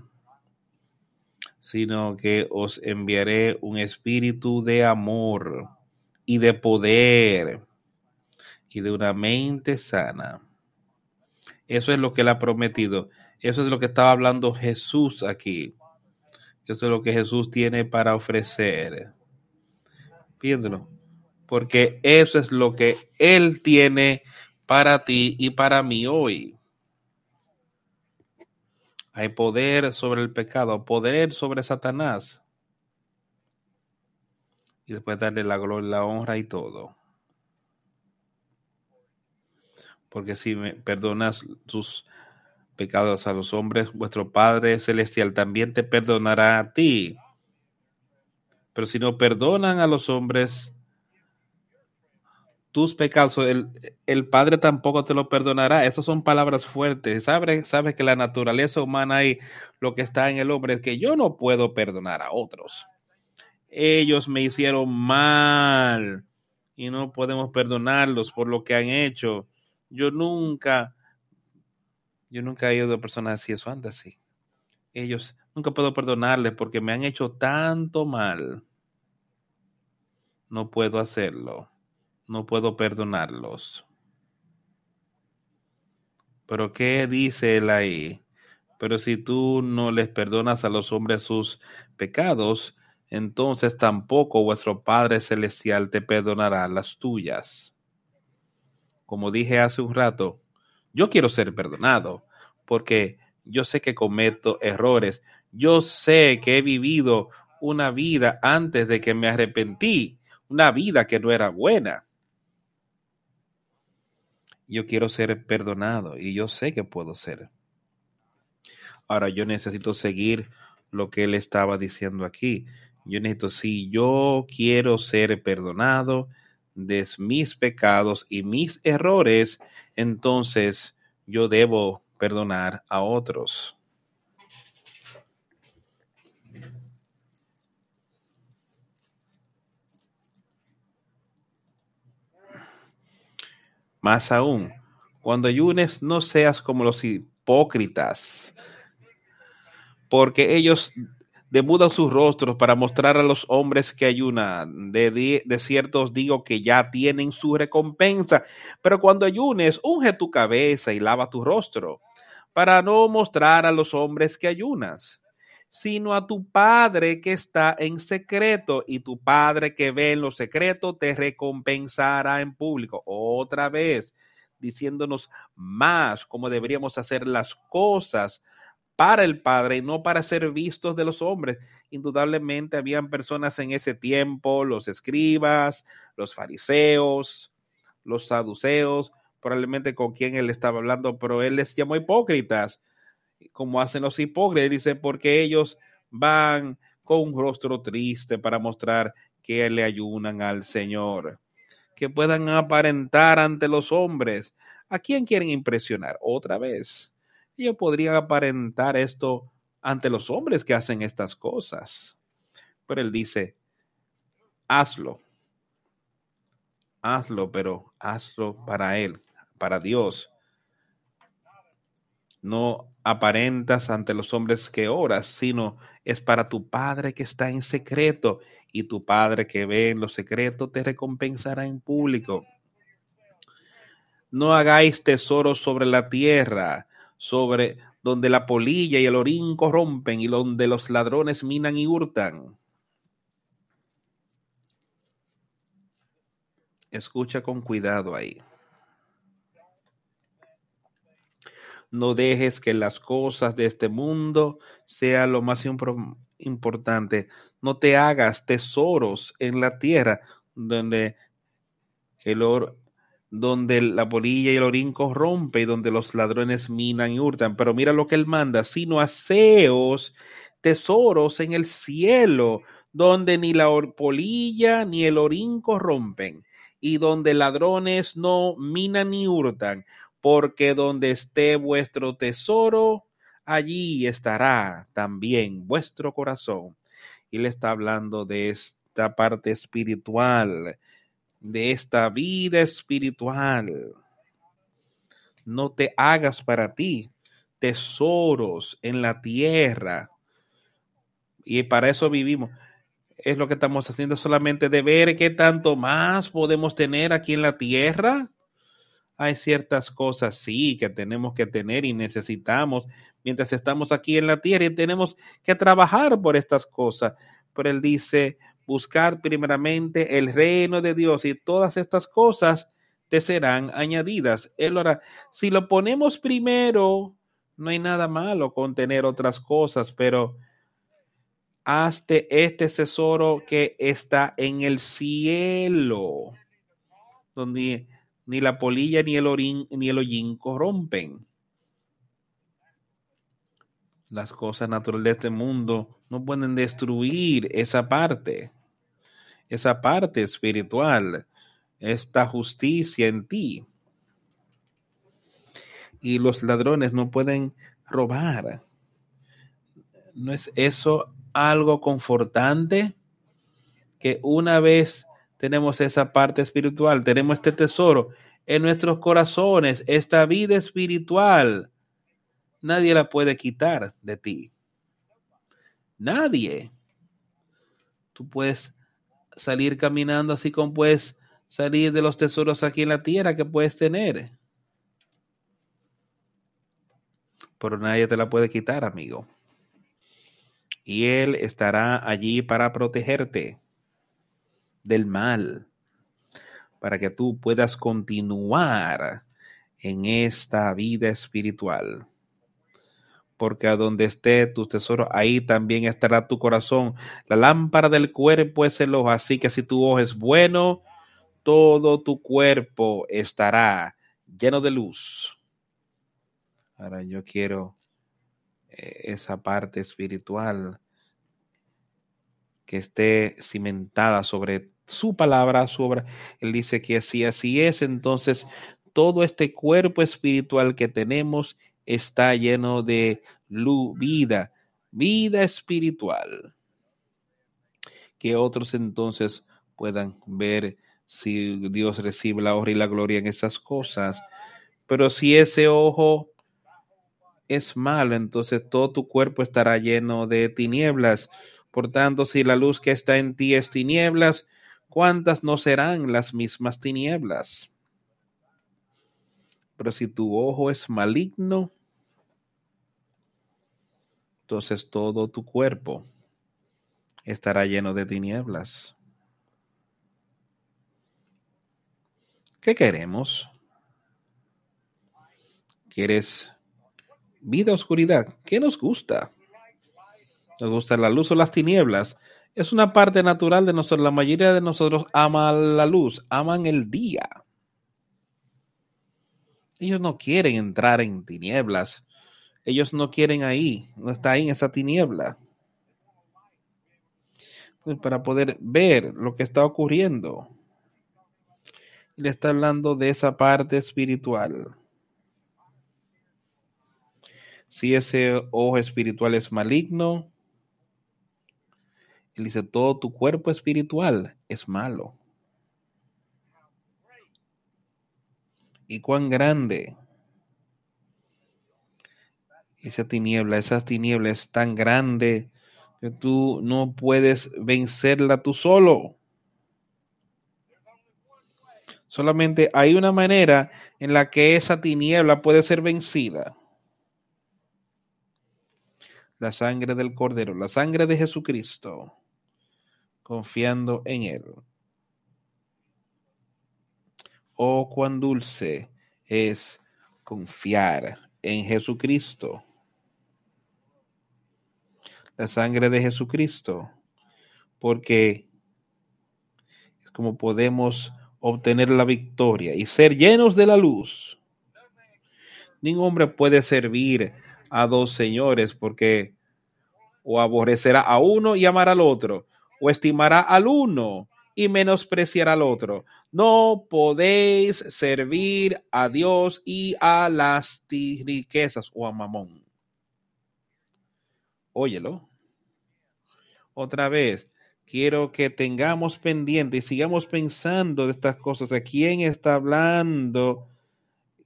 sino que os enviaré un espíritu de amor y de poder y de una mente sana. Eso es lo que él ha prometido. Eso es lo que estaba hablando Jesús aquí. Eso es lo que Jesús tiene para ofrecer. Pídelo. Porque eso es lo que Él tiene para ti y para mí hoy. Hay poder sobre el pecado, poder sobre Satanás. Y después darle la gloria, la honra y todo. Porque si me perdonas tus pecados a los hombres, vuestro Padre Celestial también te perdonará a ti. Pero si no perdonan a los hombres tus pecados, el, el Padre tampoco te lo perdonará. Esas son palabras fuertes. Sabes sabe que la naturaleza humana y lo que está en el hombre es que yo no puedo perdonar a otros. Ellos me hicieron mal y no podemos perdonarlos por lo que han hecho. Yo nunca, yo nunca he oído a personas así, eso anda así. Ellos nunca puedo perdonarles porque me han hecho tanto mal. No puedo hacerlo. No puedo perdonarlos. Pero ¿qué dice él ahí? Pero si tú no les perdonas a los hombres sus pecados, entonces tampoco vuestro Padre Celestial te perdonará las tuyas. Como dije hace un rato, yo quiero ser perdonado porque yo sé que cometo errores. Yo sé que he vivido una vida antes de que me arrepentí, una vida que no era buena. Yo quiero ser perdonado y yo sé que puedo ser. Ahora yo necesito seguir lo que él estaba diciendo aquí. Yo necesito, si yo quiero ser perdonado de mis pecados y mis errores, entonces yo debo perdonar a otros. Más aún, cuando ayunes, no seas como los hipócritas, porque ellos demudan sus rostros para mostrar a los hombres que ayunan. De, de, cierto os digo que ya tienen su recompensa. Pero cuando ayunes, unge tu cabeza y lava tu rostro, para no mostrar a los hombres que ayunas, sino a tu Padre que está en secreto, y tu Padre que ve en lo secreto te recompensará en público. Otra vez, diciéndonos más cómo deberíamos hacer las cosas para el Padre y no para ser vistos de los hombres. Indudablemente habían personas en ese tiempo, los escribas, los fariseos, los saduceos, probablemente con quien él estaba hablando, pero él les llamó hipócritas, como hacen los hipócritas, dice, porque ellos van con un rostro triste para mostrar que le ayunan al Señor, que puedan aparentar ante los hombres. ¿A quién quieren impresionar? Otra vez ellos podrían aparentar esto ante los hombres que hacen estas cosas. Pero él dice, hazlo, hazlo, pero hazlo para él, para Dios. No aparentas ante los hombres que oras, sino es para tu Padre que está en secreto, y tu Padre que ve en lo secreto te recompensará en público. No hagáis tesoros sobre la tierra, sobre donde la polilla y el orín corrompen y donde los ladrones minan y hurtan. Escucha con cuidado ahí. No dejes que las cosas de este mundo sean lo más importante. No te hagas tesoros en la tierra donde el oro, donde la polilla y el orín corrompe y donde los ladrones minan y hurtan. Pero mira lo que él manda, sino aseos, tesoros en el cielo, donde ni la polilla ni el orín corrompen y donde ladrones no minan ni hurtan, porque donde esté vuestro tesoro, allí estará también vuestro corazón. Y le está hablando de esta parte espiritual de esta vida espiritual. No te hagas para ti tesoros en la tierra. Y para eso vivimos. Es lo que estamos haciendo solamente de ver qué tanto más podemos tener aquí en la tierra. Hay ciertas cosas, sí, que tenemos que tener y necesitamos mientras estamos aquí en la tierra y tenemos que trabajar por estas cosas. Pero él dice, buscar primeramente el reino de Dios y todas estas cosas te serán añadidas. Él hará. Si lo ponemos primero, no hay nada malo con tener otras cosas, pero hazte este tesoro que está en el cielo, donde ni la polilla ni el orín ni el hollín corrompen. Las cosas naturales de este mundo no pueden destruir esa parte, esa parte espiritual, esta justicia en ti. Y los ladrones no pueden robar. ¿No es eso algo confortante? Que una vez tenemos esa parte espiritual, tenemos este tesoro en nuestros corazones, esta vida espiritual nadie la puede quitar de ti. Nadie. Tú puedes salir caminando así como puedes salir de los tesoros aquí en la tierra que puedes tener. Pero nadie te la puede quitar, amigo. Y Él estará allí para protegerte del mal, para que tú puedas continuar en esta vida espiritual porque a donde esté tu tesoro, ahí también estará tu corazón. La lámpara del cuerpo es el ojo, así que si tu ojo es bueno, todo tu cuerpo estará lleno de luz. Ahora yo quiero eh, esa parte espiritual que esté cimentada sobre su palabra, su obra. Él dice que si así es, entonces todo este cuerpo espiritual que tenemos está lleno de luz, vida, vida espiritual. Que otros entonces puedan ver si Dios recibe la honra y la gloria en esas cosas. Pero si ese ojo es malo, entonces todo tu cuerpo estará lleno de tinieblas. Por tanto, si la luz que está en ti es tinieblas, ¿cuántas no serán las mismas tinieblas? Pero si tu ojo es maligno, entonces todo tu cuerpo estará lleno de tinieblas. ¿Qué queremos? ¿Quieres vida oscuridad? ¿Qué nos gusta? ¿Nos gusta la luz o las tinieblas? Es una parte natural de nosotros. La mayoría de nosotros ama la luz, aman el día. Ellos no quieren entrar en tinieblas ellos no quieren ahí, no está ahí en esa tiniebla. Pues para poder ver lo que está ocurriendo. Le está hablando de esa parte espiritual. Si ese ojo espiritual es maligno, dice, todo tu cuerpo espiritual es malo. ¿Y cuán grande? esa tiniebla, esa tiniebla es tan grande que tú no puedes vencerla tú solo. Solamente hay una manera en la que esa tiniebla puede ser vencida. La sangre del Cordero, la sangre de Jesucristo, confiando en Él. Oh, cuán dulce es confiar en Jesucristo la sangre de Jesucristo, porque es como podemos obtener la victoria y ser llenos de la luz. Ningún hombre puede servir a dos señores porque o aborrecerá a uno y amará al otro, o estimará al uno y menospreciará al otro. No podéis servir a Dios y a las riquezas o a Mamón. Óyelo otra vez, quiero que tengamos pendiente y sigamos pensando de estas cosas. ¿A quién está hablando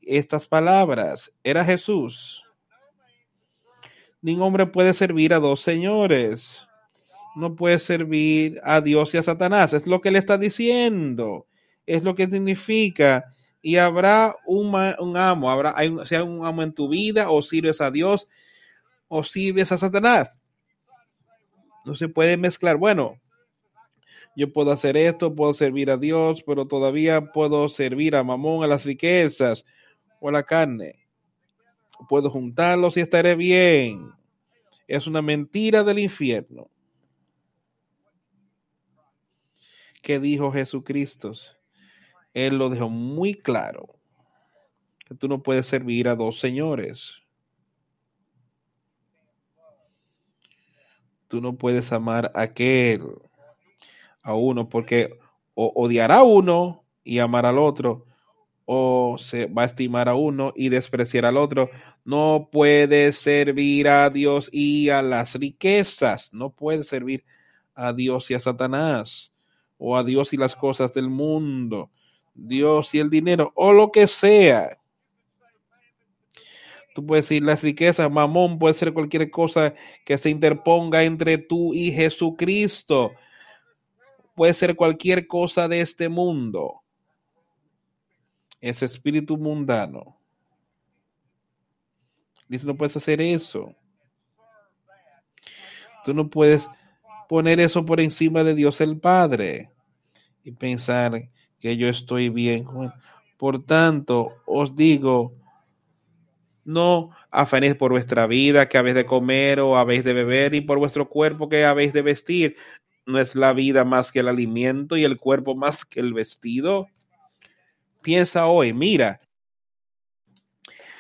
estas palabras? Era Jesús. Ningún hombre puede servir a dos señores. No puede servir a Dios y a Satanás. Es lo que le está diciendo. Es lo que significa. Y habrá un, amo, habrá sea un amo en tu vida, o sirves a Dios, o sirves a Satanás no se puede mezclar. Bueno, yo puedo hacer esto, puedo servir a Dios, pero todavía puedo servir a Mamón, a las riquezas o a la carne. Puedo juntarlos y estaré bien. Es una mentira del infierno. ¿Qué dijo Jesucristo? Él lo dejó muy claro. Que tú no puedes servir a dos señores. tú no puedes amar a aquel, a uno, porque o odiará a uno y amar al otro, o se va a estimar a uno y despreciar al otro. No puede servir a Dios y a las riquezas. No puede servir a Dios y a Satanás, o a Dios y las cosas del mundo, Dios y el dinero, o lo que sea. Tú puedes decir las riquezas, mamón, puede ser cualquier cosa que se interponga entre tú y Jesucristo. Puede ser cualquier cosa de este mundo. Ese espíritu mundano. Dice, no puedes hacer eso. Tú no puedes poner eso por encima de Dios el Padre y pensar que yo estoy bien. Por tanto, os digo, no afanéis por vuestra vida que habéis de comer o habéis de beber y por vuestro cuerpo que habéis de vestir. ¿No es la vida más que el alimento y el cuerpo más que el vestido? Piensa hoy, mira,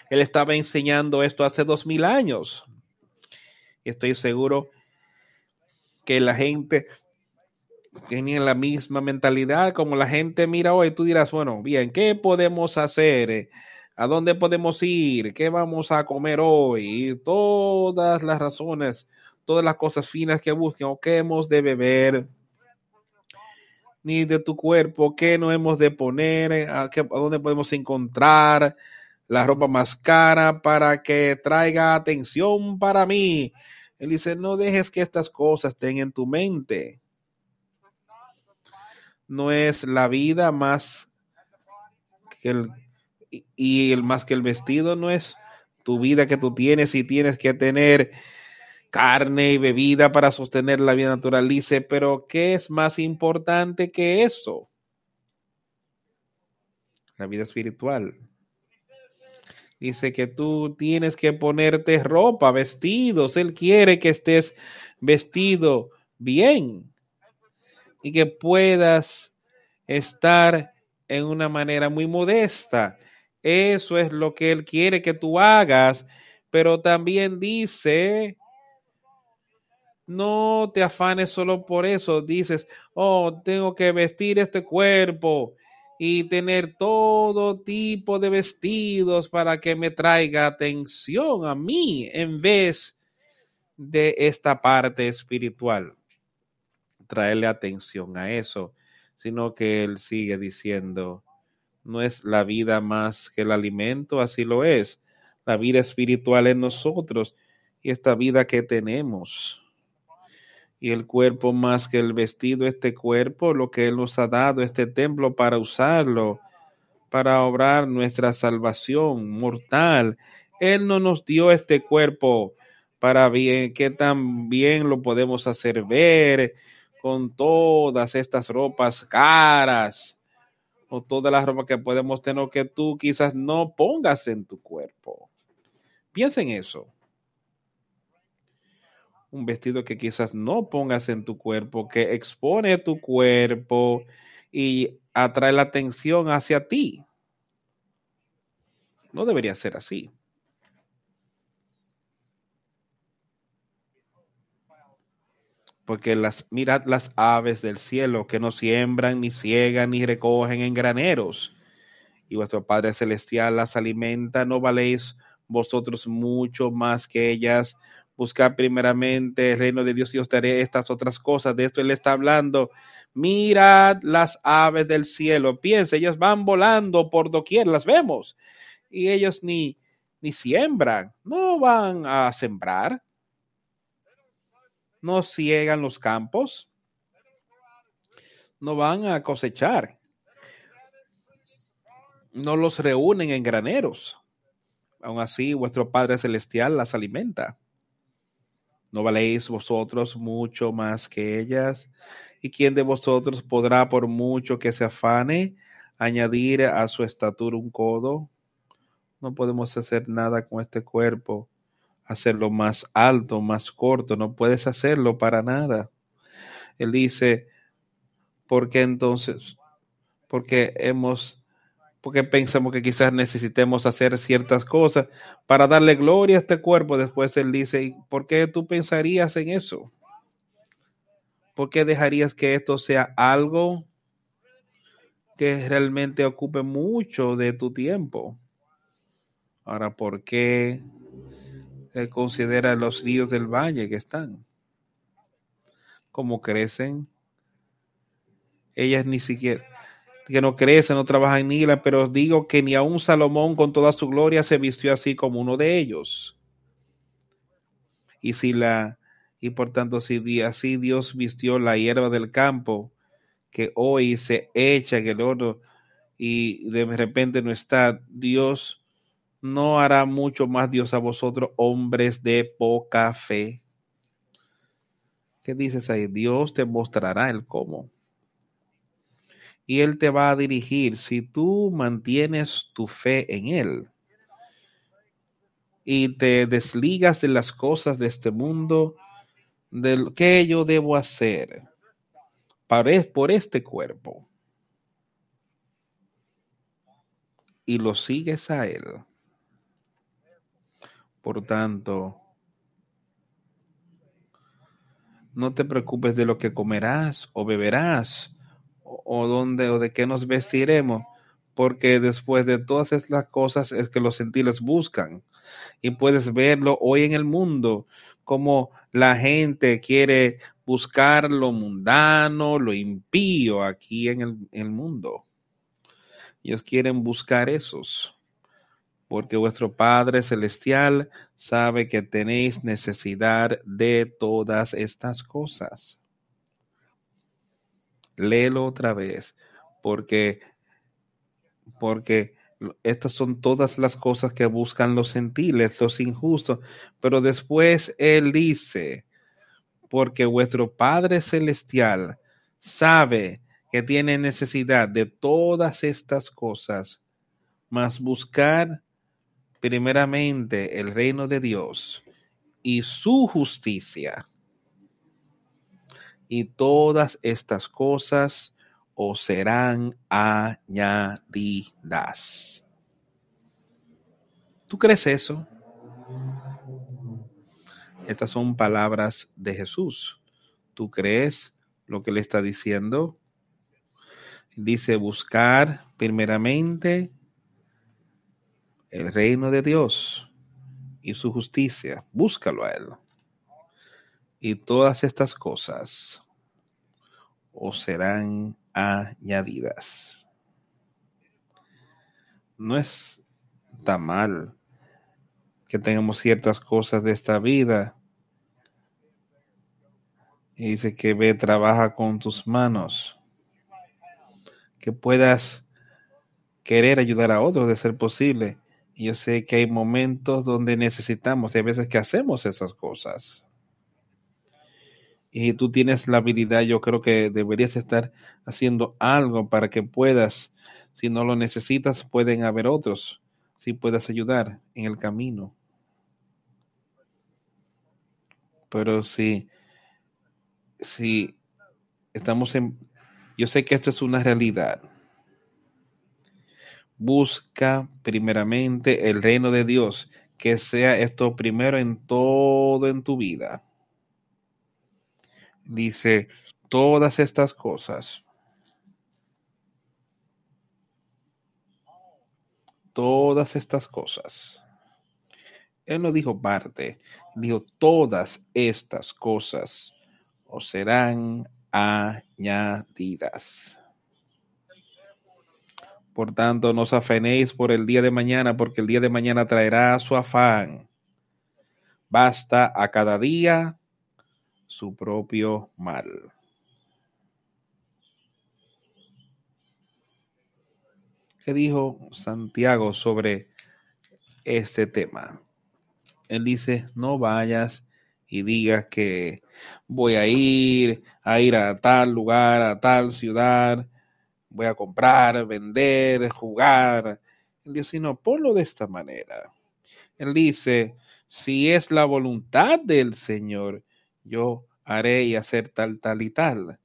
él estaba enseñando esto hace dos mil años. Estoy seguro la gente tenía la misma mentalidad como la gente mira hoy. Tú dirás, bueno, bien, ¿qué podemos hacer? ¿A dónde podemos ir? ¿Qué vamos a comer hoy? todas las razones, todas las cosas finas que busquen o qué hemos de beber, ni de tu cuerpo, qué no hemos de poner, a, qué, a dónde podemos encontrar la ropa más cara para que traiga atención para mí. Él dice, no dejes que estas cosas estén en tu mente. No es la vida más que el y el más que el vestido no es tu vida que tú tienes y tienes que tener carne y bebida para sostener la vida natural. Dice, pero ¿qué es más importante que eso? La vida espiritual. Dice que tú tienes que ponerte ropa, vestidos. Él quiere que estés vestido bien y que puedas estar en una manera muy modesta eso es lo que Él quiere que tú hagas, pero también dice, no te afanes solo por eso. Dices, oh, tengo que vestir este cuerpo y tener todo tipo de vestidos para que me traiga atención a mí en vez de esta parte espiritual. Traerle atención a eso, sino que él sigue diciendo, no es la vida más que el alimento, así lo es. La vida espiritual en nosotros y esta vida que tenemos. Y el cuerpo más que el vestido, este cuerpo, lo que Él nos ha dado, este templo para usarlo, para obrar nuestra salvación mortal. Él no nos dio este cuerpo para bien, que también lo podemos hacer ver con todas estas ropas caras o toda la ropa que podemos tener que tú quizás no pongas en tu cuerpo. Piensa en eso. Un vestido que quizás no pongas en tu cuerpo, que expone tu cuerpo y atrae la atención hacia ti. No debería ser así. porque las mirad las aves del cielo que no siembran ni ciegan ni recogen en graneros y vuestro Padre celestial las alimenta, no valéis vosotros mucho más que ellas. Buscad primeramente el reino de Dios y os daré estas otras cosas. De esto él está hablando. Mirad las aves del cielo. Piensa, ellas van volando por doquier, las vemos. Y ellos ni, ni siembran, no van a sembrar, no ciegan los campos, no van a cosechar, no los reúnen en graneros. Aún así, vuestro Padre Celestial las alimenta. ¿No valéis vosotros mucho más que ellas? ¿Y quién de vosotros podrá, por mucho que se afane, añadir a su estatura un codo? No podemos hacer nada con este cuerpo hacerlo más alto, más corto, no puedes hacerlo para nada. Él dice, ¿por qué entonces? Porque hemos, porque pensamos que quizás necesitemos hacer ciertas cosas para darle gloria a este cuerpo. Después él dice, ¿por qué tú pensarías en eso? ¿Por qué dejarías que esto sea algo que realmente ocupe mucho de tu tiempo? Ahora, ¿por qué considera los ríos del valle que están? ¿Cómo crecen? Ellas ni siquiera, que no crecen, no trabajan ni la, pero os digo que ni aun Salomón con toda su gloria se vistió así como uno de ellos. Y si la, y por tanto, si así Dios vistió la hierba del campo, que hoy se echa en el horno y de repente no está, Dios no hará mucho más Dios a vosotros, hombres de poca fe. ¿Qué dices ahí? Dios te mostrará el cómo. Y Él te va a dirigir si tú mantienes tu fe en Él. Y te desligas de las cosas de este mundo, de que yo debo hacer por este cuerpo. Y lo sigues a Él. Por tanto, no te preocupes de lo que comerás o beberás o, dónde o de qué nos vestiremos, porque después de todas estas cosas es que los sentiles buscan. Y puedes verlo hoy en el mundo, como la gente quiere buscar lo mundano, lo impío aquí en el, en el mundo. Ellos quieren buscar esos porque vuestro Padre Celestial sabe que tenéis necesidad de todas estas cosas. Léelo otra vez, porque, porque estas son todas las cosas que buscan los gentiles, los injustos, pero después Él dice, porque vuestro Padre Celestial sabe que tiene necesidad de todas estas cosas, mas buscar primeramente el reino de Dios y su justicia. Y todas estas cosas os serán añadidas. ¿Tú crees eso? Estas son palabras de Jesús. ¿Tú crees lo que le está diciendo? Dice buscar primeramente el reino de Dios y su justicia. Búscalo a Él. Y todas estas cosas os serán añadidas. No es tan mal que tengamos ciertas cosas de esta vida. Y dice que ve, trabaja con tus manos. Que puedas querer ayudar a otros de ser posible yo sé que hay momentos donde necesitamos, y hay veces que hacemos esas cosas. Y tú tienes la habilidad, yo creo que deberías estar haciendo algo para que puedas, si no lo necesitas, pueden haber otros, si puedas ayudar en el camino. Pero si, si estamos en, yo sé que esto es una realidad busca primeramente el reino de Dios, que sea esto primero en todo en tu vida. Dice, todas estas cosas, todas estas cosas. Él no dijo parte, dijo todas estas cosas os serán añadidas. Por tanto, no os afanéis por el día de mañana, porque el día de mañana traerá su afán. Basta a cada día su propio mal. ¿Qué dijo Santiago sobre este tema? Él dice, no vayas y digas que voy a ir a ir a tal lugar, a tal ciudad, voy a comprar, vender, jugar. Él dice, no, ponlo de esta manera. Él dice, si es la voluntad del Señor, yo haré y hacer tal, tal y tal.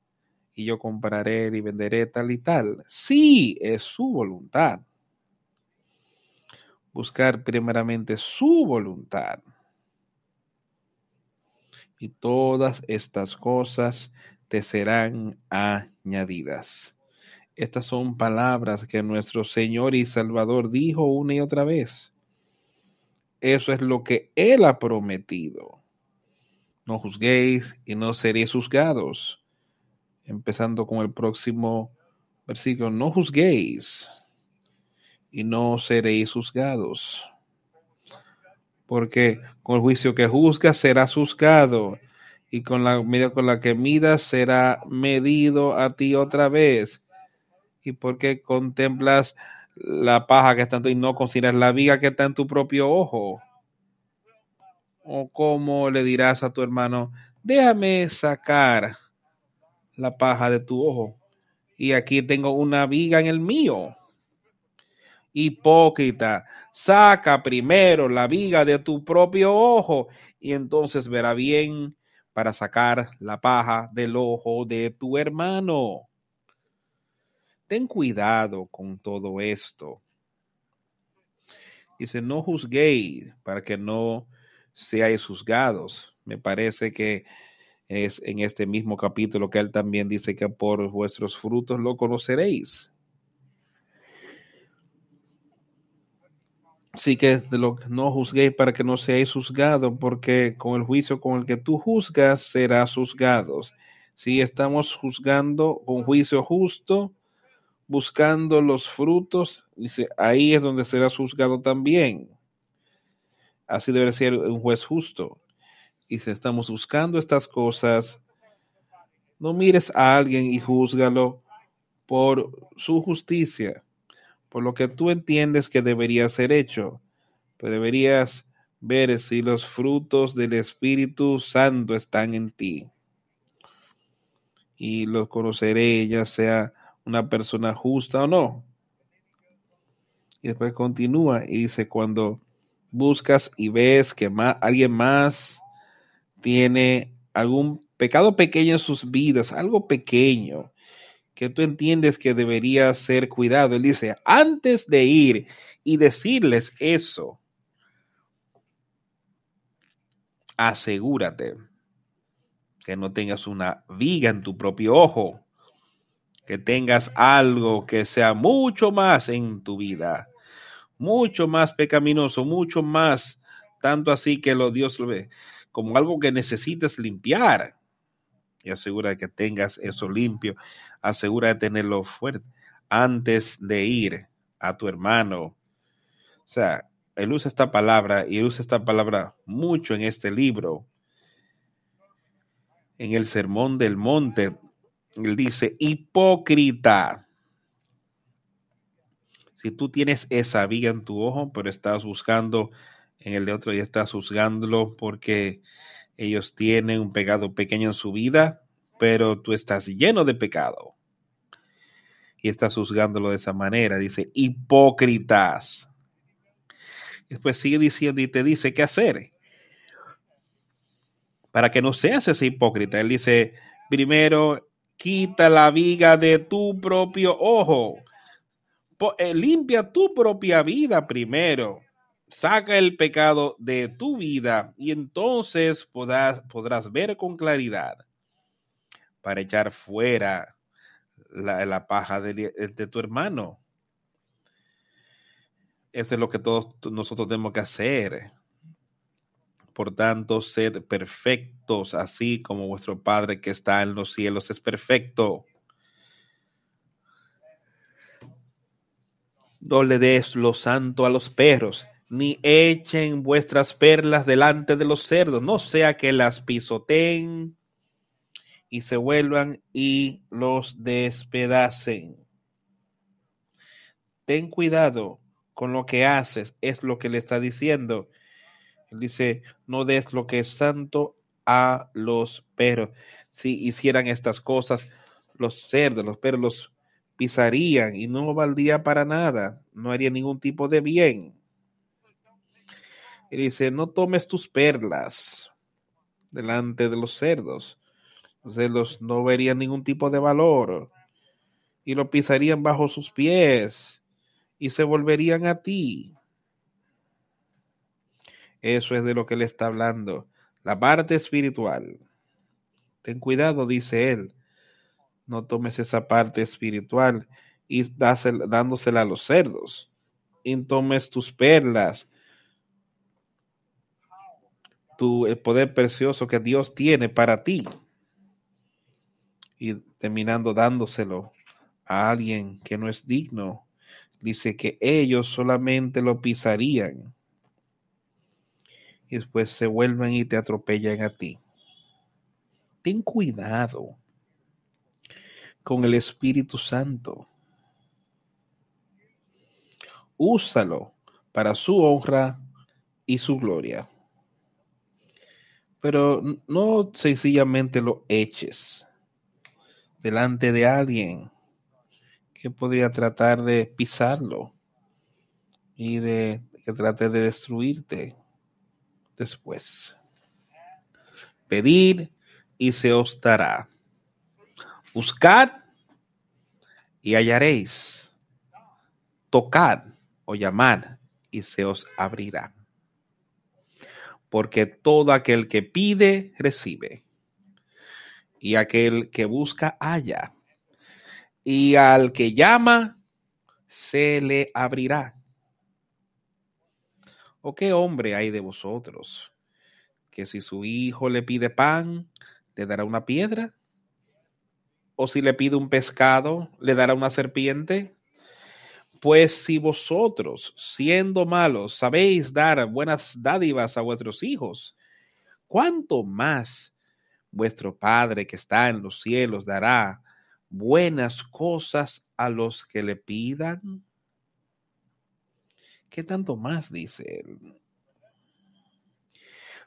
Y yo compraré y venderé tal y tal. Sí, es su voluntad. Buscar primeramente su voluntad. Y todas estas cosas te serán añadidas. Estas son palabras que nuestro Señor y Salvador dijo una y otra vez. Eso es lo que Él ha prometido. No juzguéis y no seréis juzgados. Empezando con el próximo versículo, no juzguéis y no seréis juzgados. Porque con el juicio que juzgas serás juzgado y con la medida con la que midas será medido a ti otra vez. Y porque contemplas la paja que está en tu y no consideras la viga que está en tu propio ojo. O cómo le dirás a tu hermano, déjame sacar la paja de tu ojo. Y aquí tengo una viga en el mío. Hipócrita, saca primero la viga de tu propio ojo y entonces verá bien para sacar la paja del ojo de tu hermano. Ten cuidado con todo esto. Dice, no juzguéis para que no seáis juzgados. Me parece que es en este mismo capítulo que él también dice que por vuestros frutos lo conoceréis. Así que de lo no juzguéis para que no seáis juzgados, porque con el juicio con el que tú juzgas serás juzgados. Si estamos juzgando con juicio justo, buscando los frutos, dice, ahí es donde serás juzgado también. Así debe ser un juez justo. Y si estamos buscando estas cosas, no mires a alguien y júzgalo por su justicia por lo que tú entiendes que debería ser hecho. Pero deberías ver si los frutos del Espíritu Santo están en ti. Y los conoceré, ya sea una persona justa o no. Y después continúa y dice, cuando buscas y ves que alguien más tiene algún pecado pequeño en sus vidas, algo pequeño, que tú entiendes que debería ser cuidado. Él dice, antes de ir y decirles eso, asegúrate que no tengas una viga en tu propio ojo, que tengas algo que sea mucho más en tu vida, mucho más pecaminoso, mucho más, tanto así que lo Dios lo ve como algo que necesites limpiar y asegura que tengas eso limpio, asegura de tenerlo fuerte antes de ir a tu hermano. O sea, él usa esta palabra y él usa esta palabra mucho en este libro. En el Sermón del Monte, él dice, hipócrita. Si tú tienes esa viga en tu ojo, pero estás buscando en el de otro y estás juzgándolo porque ellos tienen un pecado pequeño en su vida, pero tú estás lleno de pecado. Y estás juzgándolo de esa manera. Dice, hipócritas. Después sigue diciendo y te dice qué hacer. Para que no seas ese hipócrita. Él dice, primero, quita la viga de tu propio ojo. Eh, limpia tu propia vida primero saca el pecado de tu vida y entonces podrás, podrás ver con claridad para echar fuera la, paja de, de, tu hermano. Eso es lo que todos nosotros tenemos que hacer. Por tanto, sed perfectos, así como vuestro Padre que está en los cielos es perfecto. No le des lo santo a los perros, ni echen vuestras perlas delante de los cerdos, no sea que las pisoteen y se vuelvan y los despedacen. Ten cuidado con lo que haces, es lo que le está diciendo. Él dice, no des lo que es santo a los perros. Si hicieran estas cosas, los cerdos, los perros los pisarían y no valdría para nada, no haría ningún tipo de bien. Y dice, no tomes tus perlas delante de los cerdos. Los cerdos no verían ningún tipo de valor y lo pisarían bajo sus pies y se volverían a ti. Eso es de lo que le está hablando. La parte espiritual. Ten cuidado, dice él, No tomes esa parte espiritual y dásela, dándosela a los cerdos. Y tomes tus perlas, tu, el poder precioso que Dios tiene para ti. Y terminando dándoselo a alguien que no es digno, dice que ellos solamente lo pisarían y después se vuelven y te atropellan a ti. Ten cuidado con el Espíritu Santo. Úsalo para su honra y su gloria. Pero no sencillamente lo eches delante de alguien que podría tratar de pisarlo y de que trate de destruirte después. Pedir y se os dará. Buscad y hallaréis. Tocad o llamad y se os abrirá. Porque todo aquel que pide, recibe. Y aquel que busca, halla. Y al que llama, se le abrirá. ¿O qué hombre hay de vosotros que si su hijo le pide pan, le dará una piedra? ¿O si le pide un pescado, le dará una serpiente? Pues si vosotros, siendo malos, sabéis dar buenas dádivas a vuestros hijos, ¿cuánto más vuestro Padre que está en los cielos dará buenas cosas a los que le pidan? ¿Qué tanto más dice él?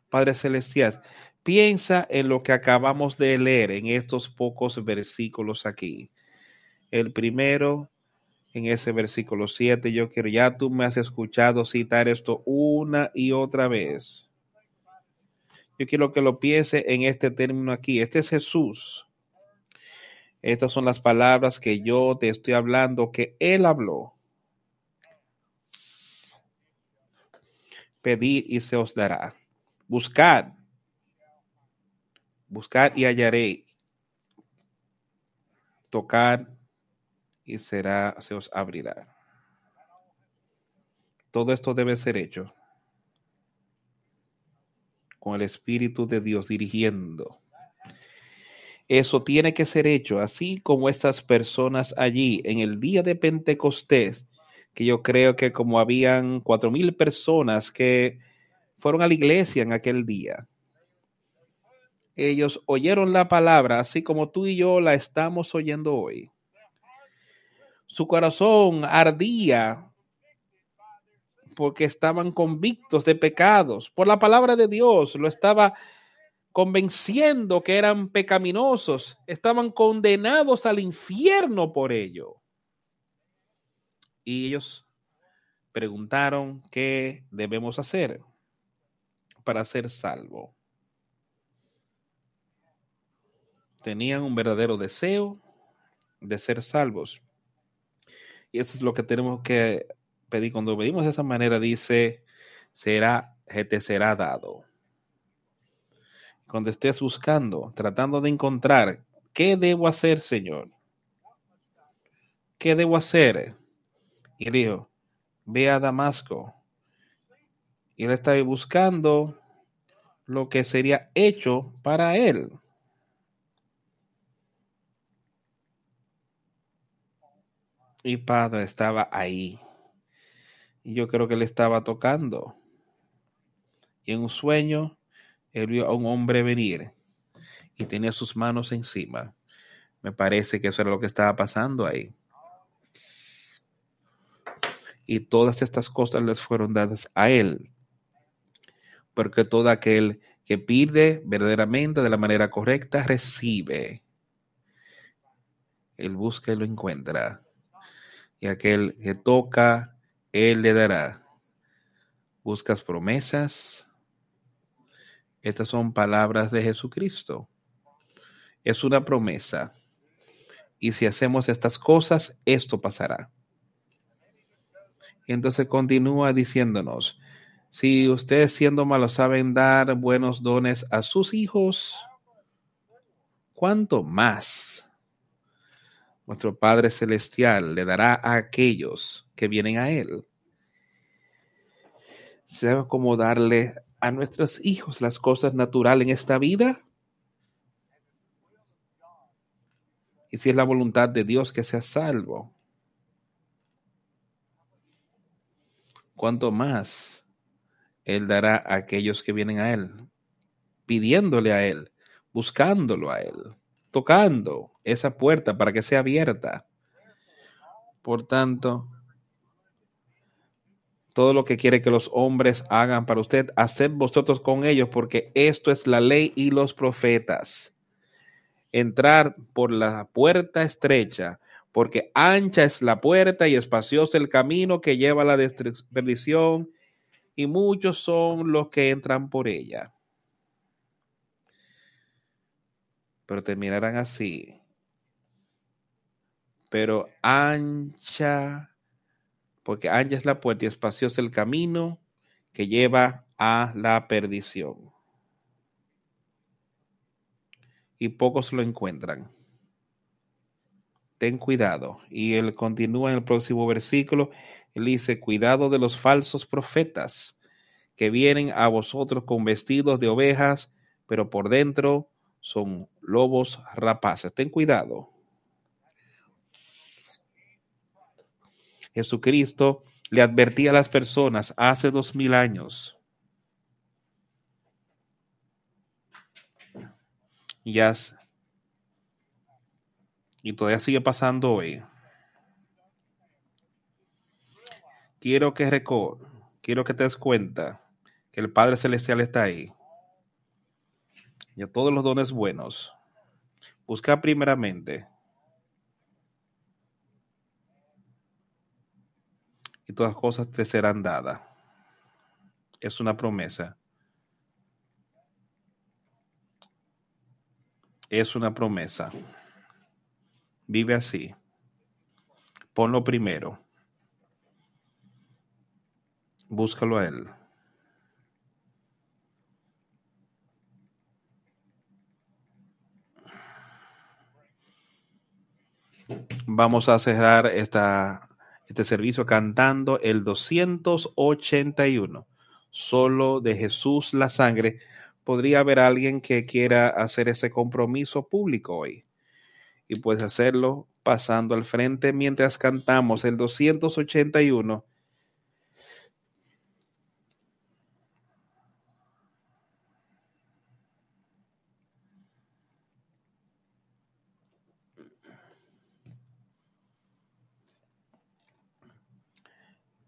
Padre Celestial, piensa en lo que acabamos de leer en estos pocos versículos aquí. El primero, en ese versículo 7, yo quiero, ya tú me has escuchado citar esto una y otra vez. Yo quiero que lo piense en este término aquí. Este es Jesús. Estas son las palabras que yo te estoy hablando, que Él habló. Pedid y se os dará. Buscad. Buscad y hallaré. Tocad y será, se os abrirá. Todo esto debe ser hecho con el Espíritu de Dios dirigiendo. Eso tiene que ser hecho, así como estas personas allí en el día de Pentecostés que yo creo que como habían cuatro mil personas que fueron a la iglesia en aquel día. Ellos oyeron la palabra así como tú y yo la estamos oyendo hoy. Su corazón ardía porque estaban convictos de pecados. Por la palabra de Dios lo estaba convenciendo que eran pecaminosos, estaban condenados al infierno por ello y ellos preguntaron qué debemos hacer para ser salvo. Tenían un verdadero deseo de ser salvos. Y eso es lo que tenemos que pedir. Cuando pedimos de esa manera, dice, será, te será dado. Cuando estés buscando, tratando de encontrar, ¿qué debo hacer, Señor? ¿Qué debo hacer? Y dijo, ve a Damasco. Y él estaba buscando lo que sería hecho para él. Y Padre estaba ahí. Y yo creo que le estaba tocando. Y en un sueño, él vio a un hombre venir y tenía sus manos encima. Me parece que eso era lo que estaba pasando ahí y todas estas cosas les fueron dadas a él. Porque todo aquel que pide verdaderamente de la manera correcta recibe. Él busca y lo encuentra. Y aquel que toca, él le dará. Buscas promesas. Estas son palabras de Jesucristo. Es una promesa. Y si hacemos estas cosas, esto pasará. Entonces continúa diciéndonos, si ustedes siendo malos saben dar buenos dones a sus hijos, ¿cuánto más nuestro Padre Celestial le dará a aquellos que vienen a Él. ¿Sabe cómo darle a nuestros hijos las cosas naturales en esta vida? Y si es la voluntad de Dios que sea salvo, cuanto más Él dará a aquellos que vienen a Él, pidiéndole a Él, buscándolo a Él, tocando esa puerta para que sea abierta. Por tanto, todo lo que quiere que los hombres hagan para usted, haced vosotros con ellos, porque esto es la ley y los profetas. Entrar por la puerta estrecha, porque ancha es la puerta y espacioso el camino que lleva a la perdición, y muchos son los que entran por ella. Pero terminarán así. Pero ancha porque ancha es la puerta y espacioso el camino que lleva a la perdición. Y pocos lo encuentran. Ten cuidado. Y él continúa en el próximo versículo. Él dice, cuidado de los falsos profetas que vienen a vosotros con vestidos de ovejas, pero por dentro son lobos rapaces. Ten cuidado. Jesucristo le advertía a las personas hace dos mil años. Y, y todavía sigue pasando hoy. Quiero que quiero que te des cuenta que el Padre Celestial está ahí. Y a todos los dones buenos. Busca primeramente y todas cosas te serán dadas. Es una promesa. Es una promesa. Vive así. Ponlo primero. Búscalo a Él. Vamos a cerrar este servicio cantando el 281, solo de Jesús la sangre. Podría haber alguien que quiera hacer ese compromiso público hoy. Y puedes hacerlo pasando al frente mientras cantamos el 281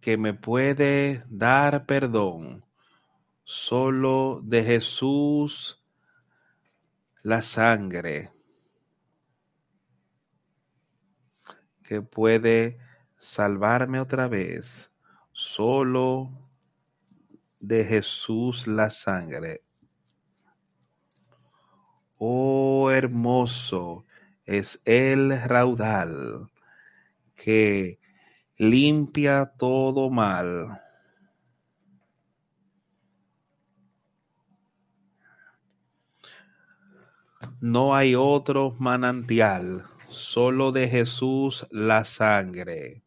que me puede dar perdón. Solo de Jesús la sangre que puede salvarme otra vez. Solo de Jesús la sangre. Oh hermoso es el raudal que limpia todo mal. No hay otro manantial, solo de Jesús la sangre.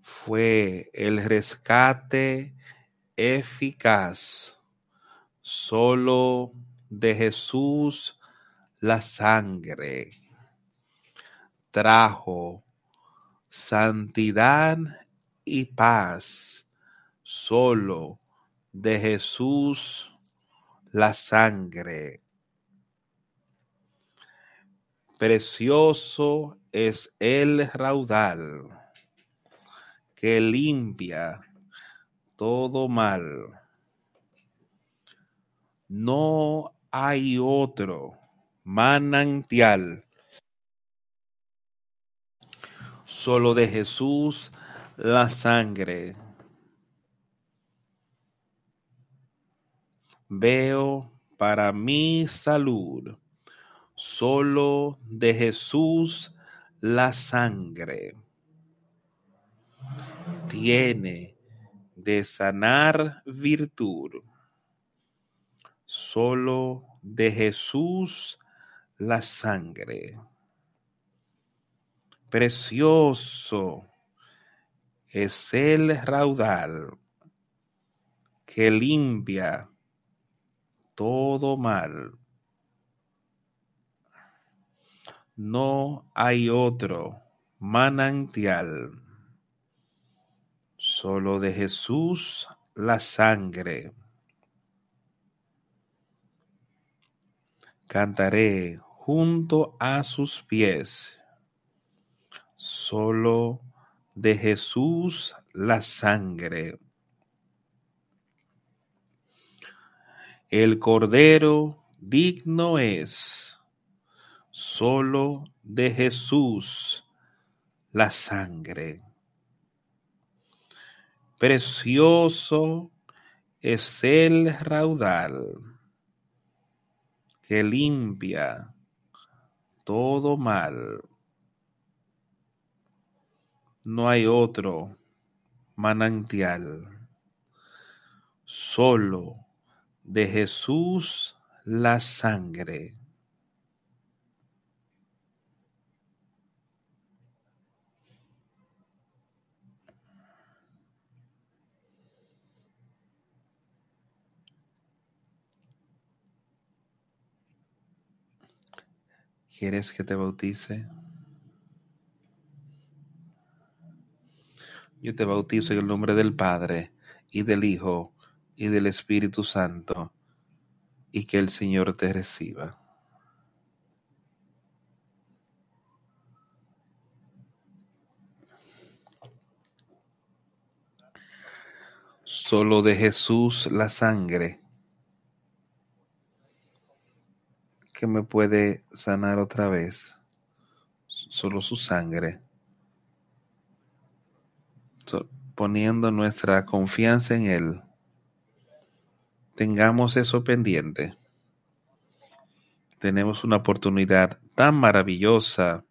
Fue el rescate eficaz, solo de Jesús la sangre. Trajo santidad y paz solo de Jesús la sangre. Precioso es el raudal que limpia todo mal. No hay otro manantial solo de Jesús la sangre. Veo para mi salud solo de Jesús la sangre. Tiene de sanar virtud. Solo de Jesús la sangre Precioso es el raudal que limpia todo mal. No hay otro manantial, solo de Jesús la sangre. Cantaré junto a sus pies, solo de Jesús la sangre. El Cordero digno es, solo de Jesús la sangre. Precioso es el raudal que limpia todo mal. No hay otro manantial, solo de Jesús la sangre. ¿Quieres que te bautice? Yo te bautizo en el nombre del Padre y del Hijo y del Espíritu Santo y que el Señor te reciba. Solo de Jesús la sangre que me puede sanar otra vez. Solo su sangre. Poniendo nuestra confianza en Él. Tengamos eso pendiente. Tenemos una oportunidad tan maravillosa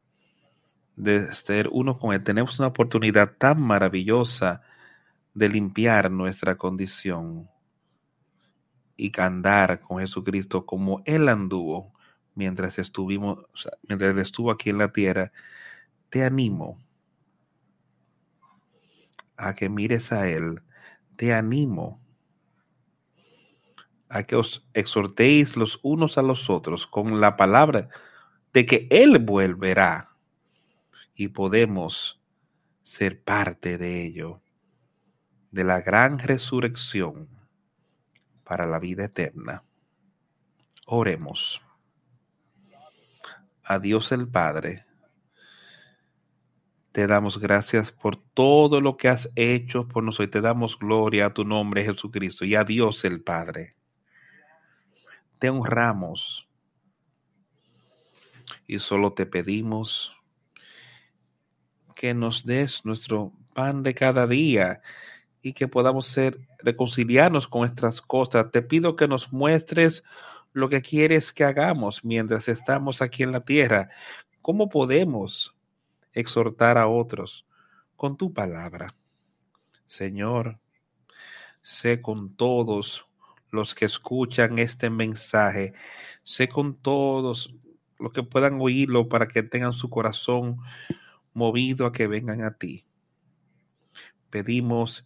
de ser uno con Él. Tenemos una oportunidad tan maravillosa de limpiar nuestra condición y andar con Jesucristo como Él anduvo mientras estuvimos, mientras estuvo aquí en la tierra, te animo a que mires a Él. Te animo a que os exhortéis los unos a los otros con la palabra de que Él volverá y podemos ser parte de ello, de la gran resurrección para la vida eterna. Oremos a Dios el Padre. Te damos gracias por todo lo que has hecho por nosotros. Te damos gloria a tu nombre, Jesucristo, y a Dios el Padre. Te honramos y solo te pedimos que nos des nuestro pan de cada día y que podamos ser reconciliarnos con nuestras cosas. Te pido que nos muestres lo que quieres que hagamos mientras estamos aquí en la tierra. ¿Cómo podemos exhortar a otros con tu palabra? Señor, sé con todos los que escuchan este mensaje, sé con todos los que puedan oírlo para que tengan su corazón movido a que vengan a ti. Pedimos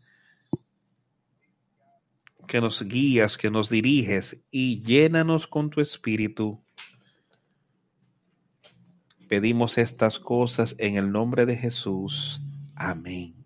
que nos guías, que nos diriges y llénanos con tu espíritu. Pedimos estas cosas en el nombre de Jesús. Amén.